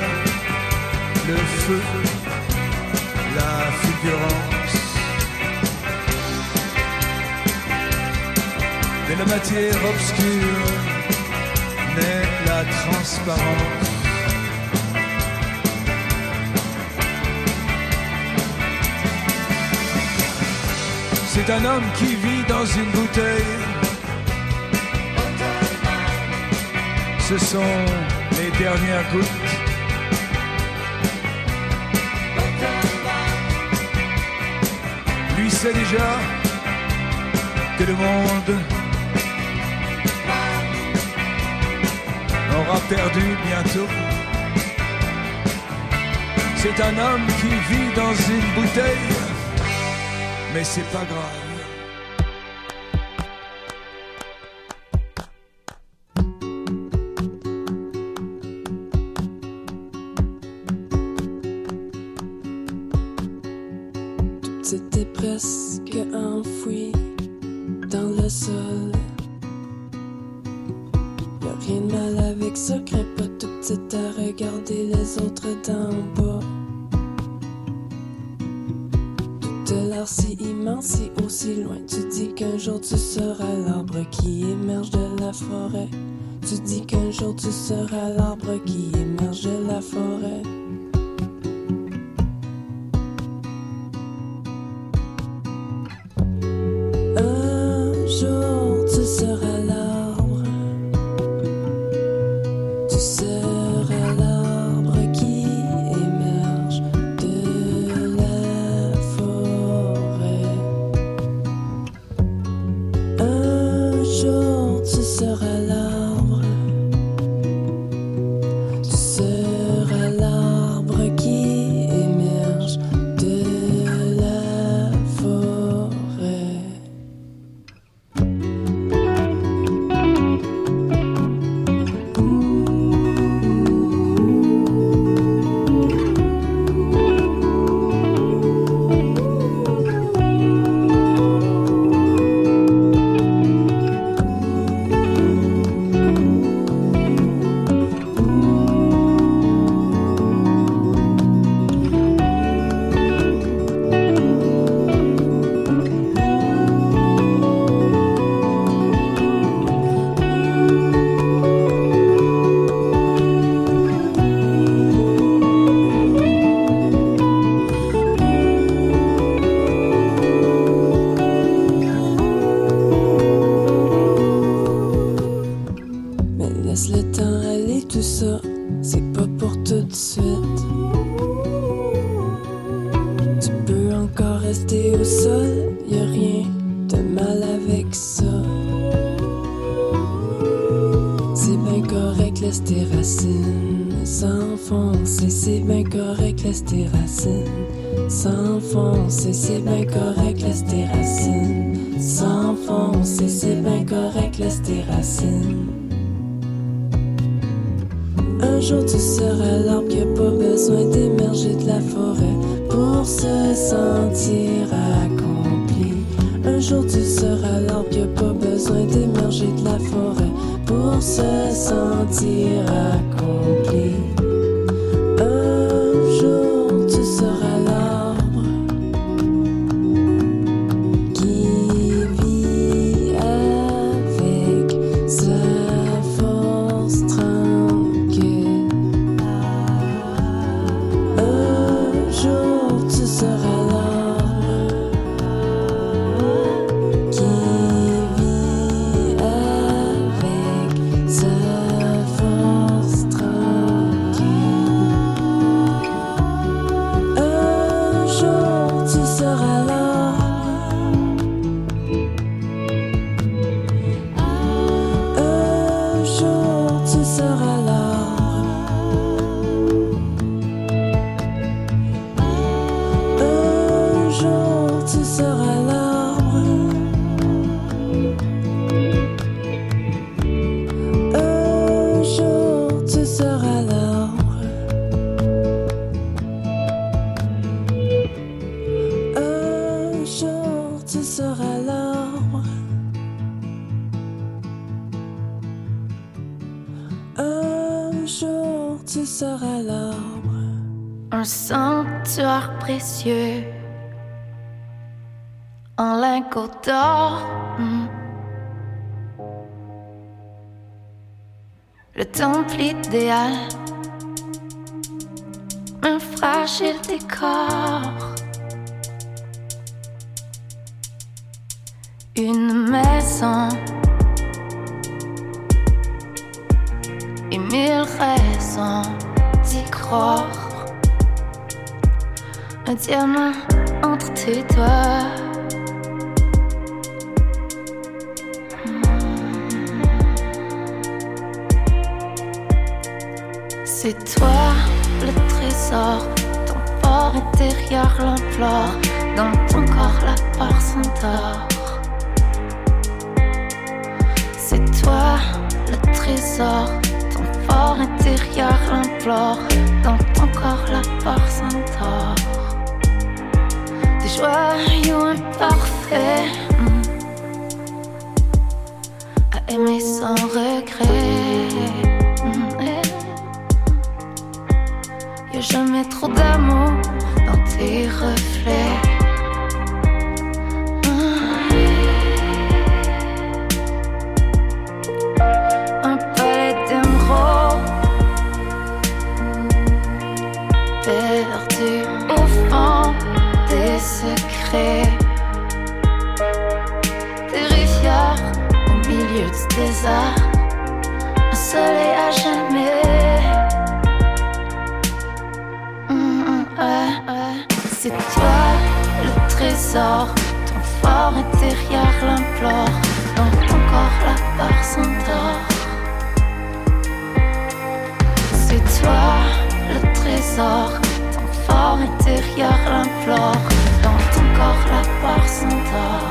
le feu, matière obscure naît la transparence. C'est un homme qui vit dans une bouteille. ce sont les dernières gouttes. Lui sait déjà que le monde perdu bientôt. C'est un homme qui vit dans une bouteille, mais c'est pas grave. racines. S'enfoncer, c'est bien correct, laisse tes racines. Un jour tu seras l'arbre qui a pas besoin d'émerger de la forêt pour se sentir accompli. Un jour tu seras l'arbre qui a pas besoin d'émerger de la forêt pour se sentir accompli. implore dans ton corps la part s'endort.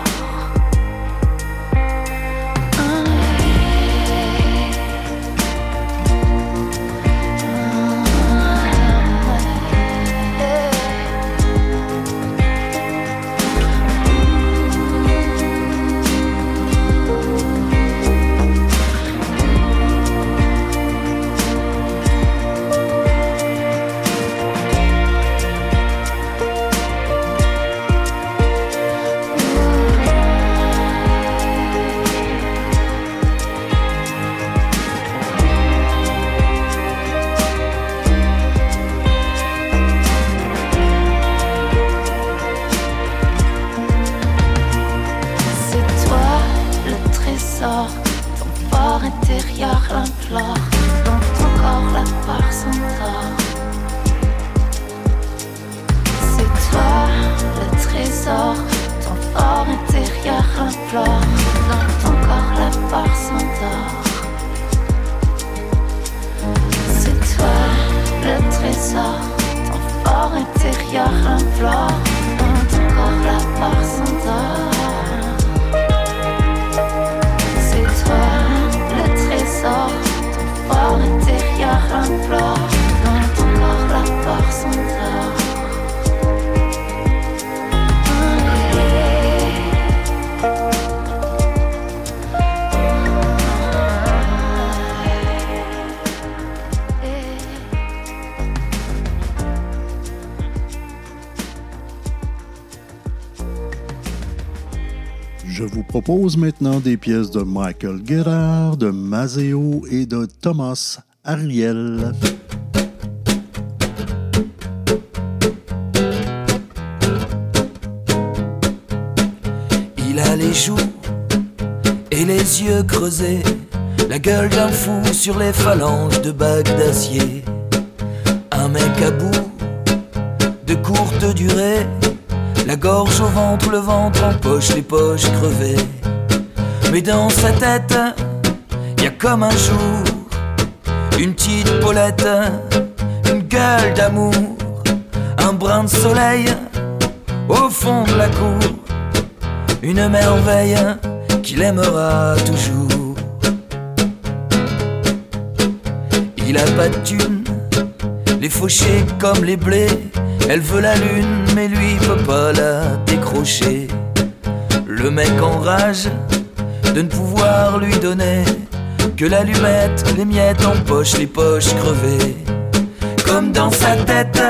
Propose maintenant des pièces de Michael Gerard, de Mazeo et de Thomas Ariel. Il a les joues et les yeux creusés, la gueule d'un fou sur les phalanges de bagues d'acier. Un mec à bout de courte durée, la gorge au ventre, le ventre en poche, les poches crevées. Mais dans sa tête, y a comme un jour une petite Paulette, une gueule d'amour, un brin de soleil au fond de la cour, une merveille qu'il aimera toujours. Il a pas de thune, les fauchés comme les blés, elle veut la lune, mais lui peut pas la décrocher. Le mec enrage de ne pouvoir lui donner que l'allumette, les miettes en poche, les poches crevées. Comme dans sa tête,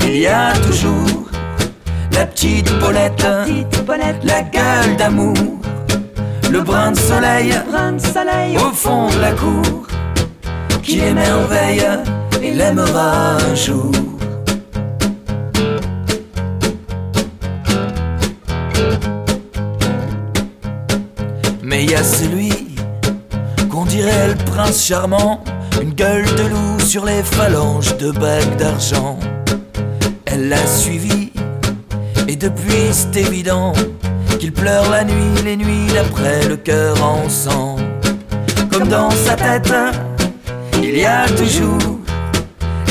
il y a toujours la petite Paulette, la gueule d'amour, le brin de soleil, au fond de la cour, qui émerveille et l'aimera un jour. Prince charmant, une gueule de loup sur les phalanges de bagues d'argent. Elle l'a suivi, et depuis c'est évident qu'il pleure la nuit, les nuits d'après le cœur en sang. Comme dans sa tête, il y a toujours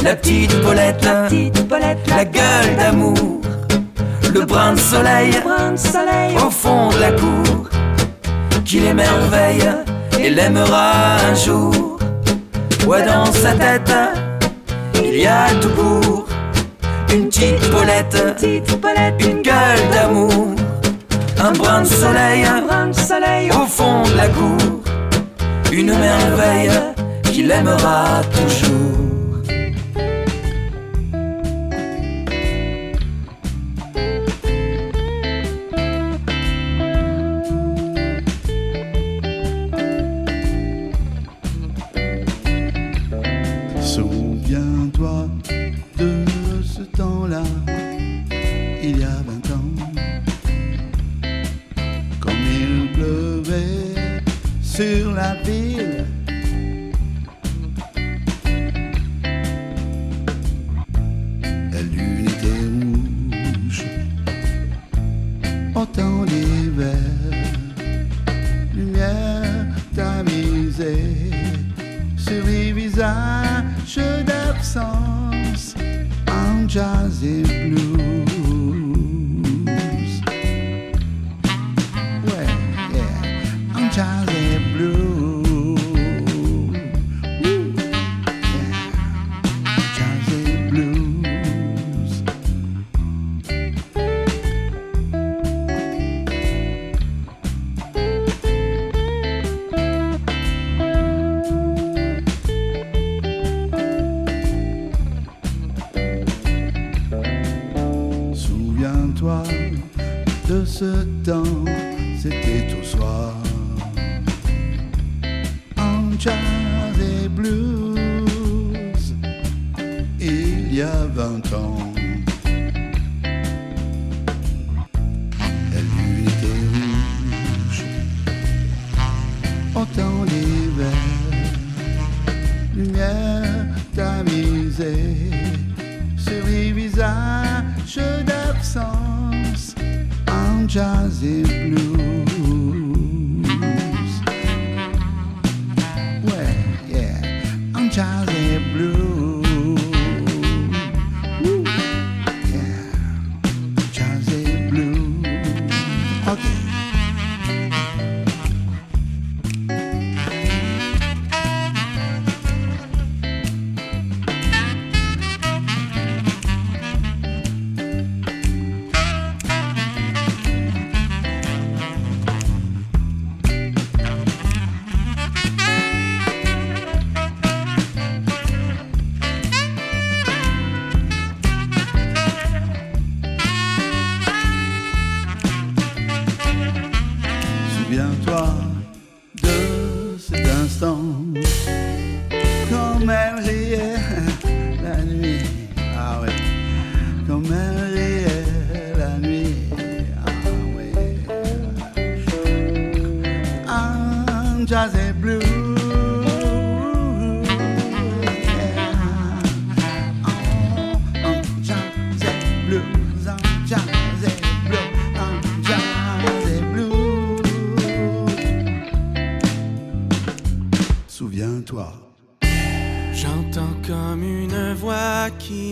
la petite Paulette, la gueule d'amour, le brin de soleil, au fond de la cour, qu'il émerveille et l'aimera un jour. Ouais, dans sa tête, il y a tout pour une petite Paulette, une gueule d'amour, un brin de soleil, au fond de la cour, une merveille qu'il aimera toujours.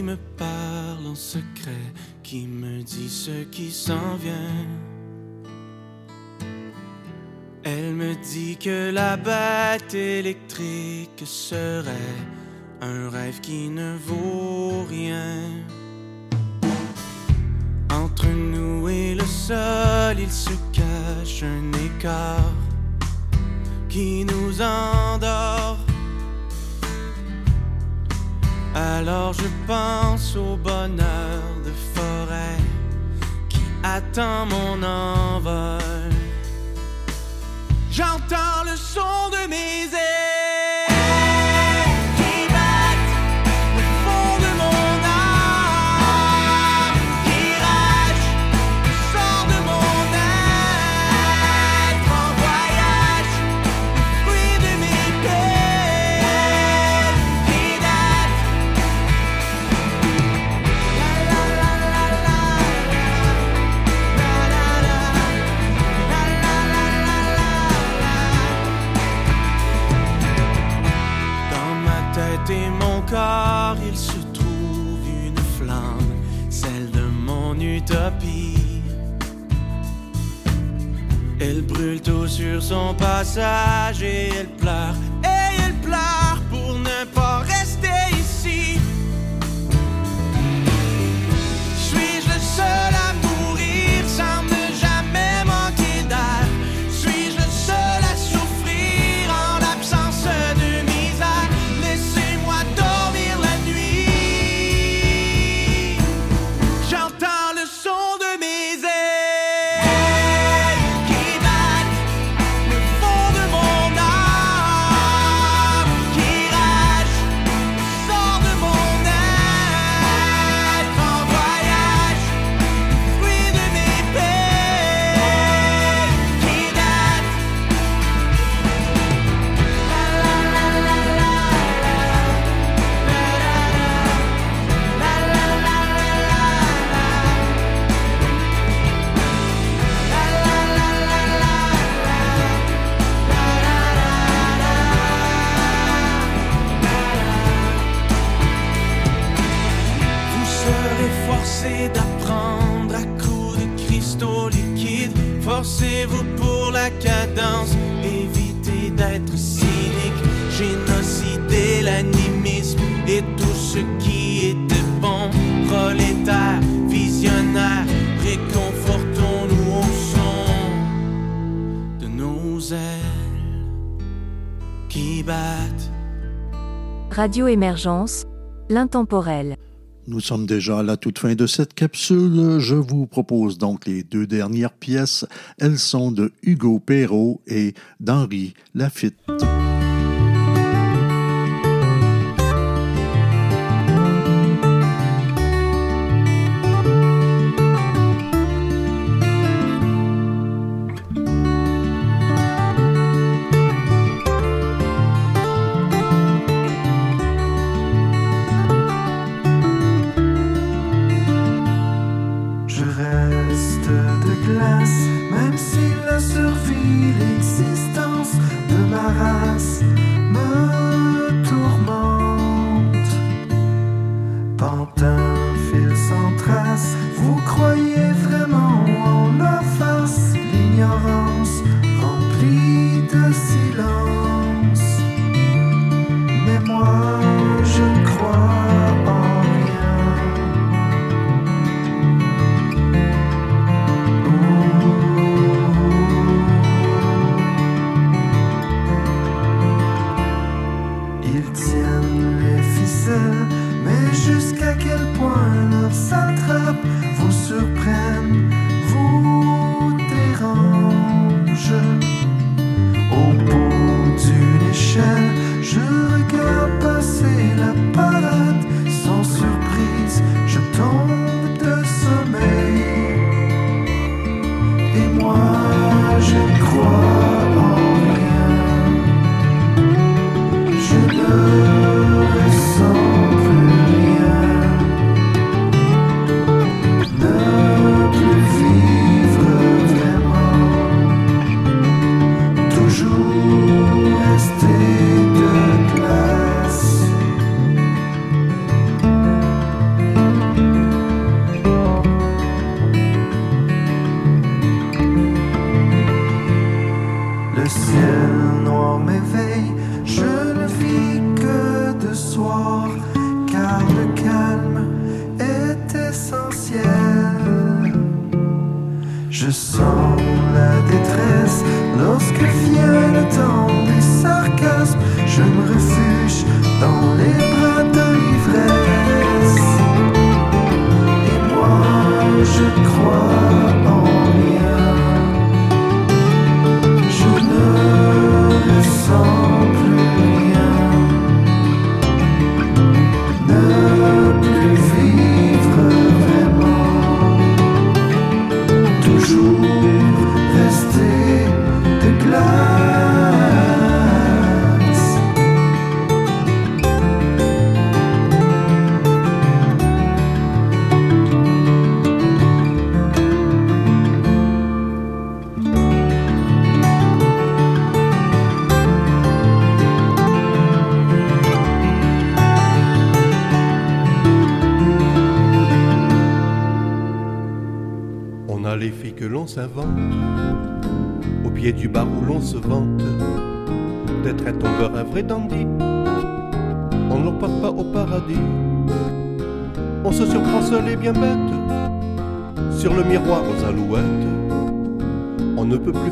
Me parle en secret, qui me dit ce qui s'en vient. Elle me dit que la batte électrique serait un rêve qui ne vaut rien. Entre nous et le sol, il se cache un écart qui nous endort. Alors je pense au bonheur de forêt qui attend mon envol. J'entends le son de mes ailes tout sur son passage et elle pleure, et elle pleure Radio Émergence, l'intemporel. Nous sommes déjà à la toute fin de cette capsule. Je vous propose donc les deux dernières pièces. Elles sont de Hugo Perrault et d'Henri Lafitte.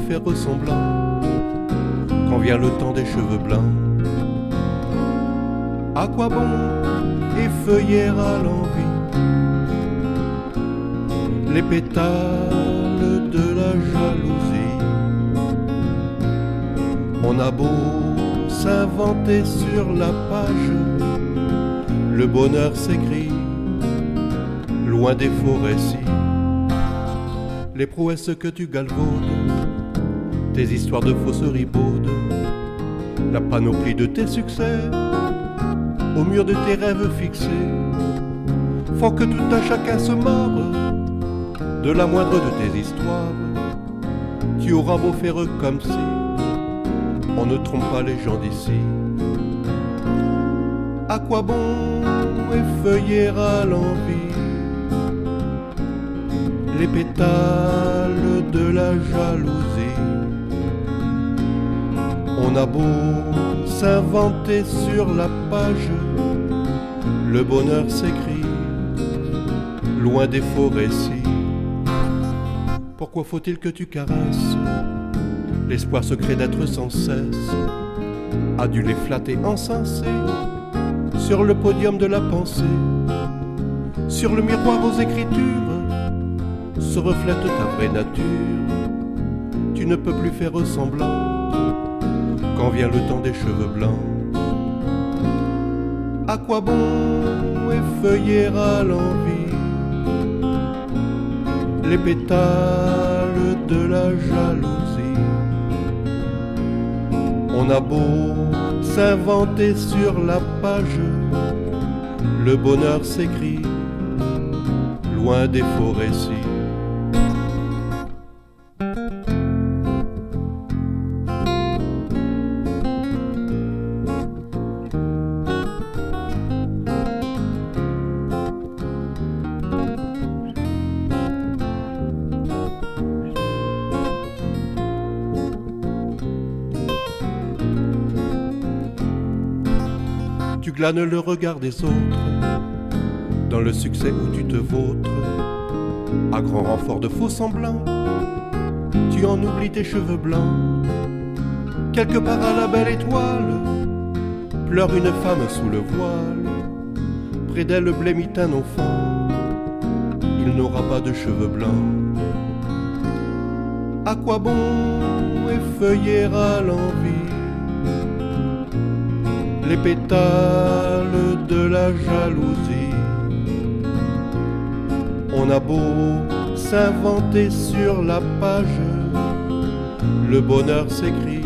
Faire semblant, quand vient le temps des cheveux blancs. À quoi bon effeuiller à l'envie? Les pétales de la jalousie. On a beau s'inventer sur la page, le bonheur s'écrit loin des faux récits. Les prouesses que tu galvaudes, tes histoires de fausses ribaudes, la panoplie de tes succès, au mur de tes rêves fixés, font que tout un chacun se marre de la moindre de tes histoires. Tu auras beau faire comme si on ne trompe pas les gens d'ici. À quoi bon effeuiller à l'envie les pétales de la jalousie? On a beau s'inventer sur la page, le bonheur s'écrit loin des faux récits. Pourquoi faut-il que tu caresses l'espoir secret d'être sans cesse dû les flatter encensés sur le podium de la pensée, sur le miroir aux écritures se reflète ta vraie nature. Tu ne peux plus faire semblant quand vient le temps des cheveux blancs. À quoi bon effeuiller l'envie les pétales de la jalousie? On a beau s'inventer sur la page, le bonheur s'écrit loin des faux récits. Tu glanes le regard des autres dans le succès où tu te vautres à grand renfort de faux semblants. Tu en oublies tes cheveux blancs. Quelque part à la belle étoile pleure une femme sous le voile. Près d'elle blêmit un enfant. Il n'aura pas de cheveux blancs. À quoi bon effeuiller à l'envie les pétales de la jalousie. On a beau s'inventer sur la page, le bonheur s'écrit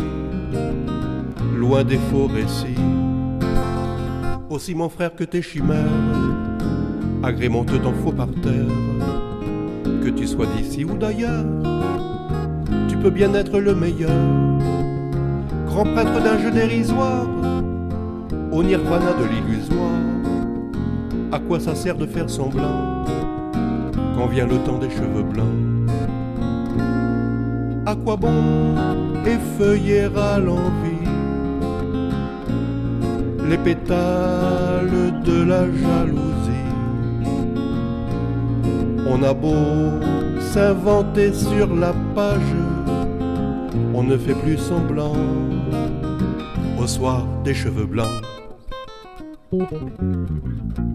loin des faux récits. Aussi mon frère que tes chimères agrémentent ton faux par terre, que tu sois d'ici ou d'ailleurs, tu peux bien être le meilleur, grand prêtre d'un jeu dérisoire au nirvana de l'illusoire. À quoi ça sert de faire semblant quand vient le temps des cheveux blancs? À quoi bon effeuiller à l'envie les pétales de la jalousie? On a beau s'inventer sur la page. On ne fait plus semblant au soir des cheveux blancs. Música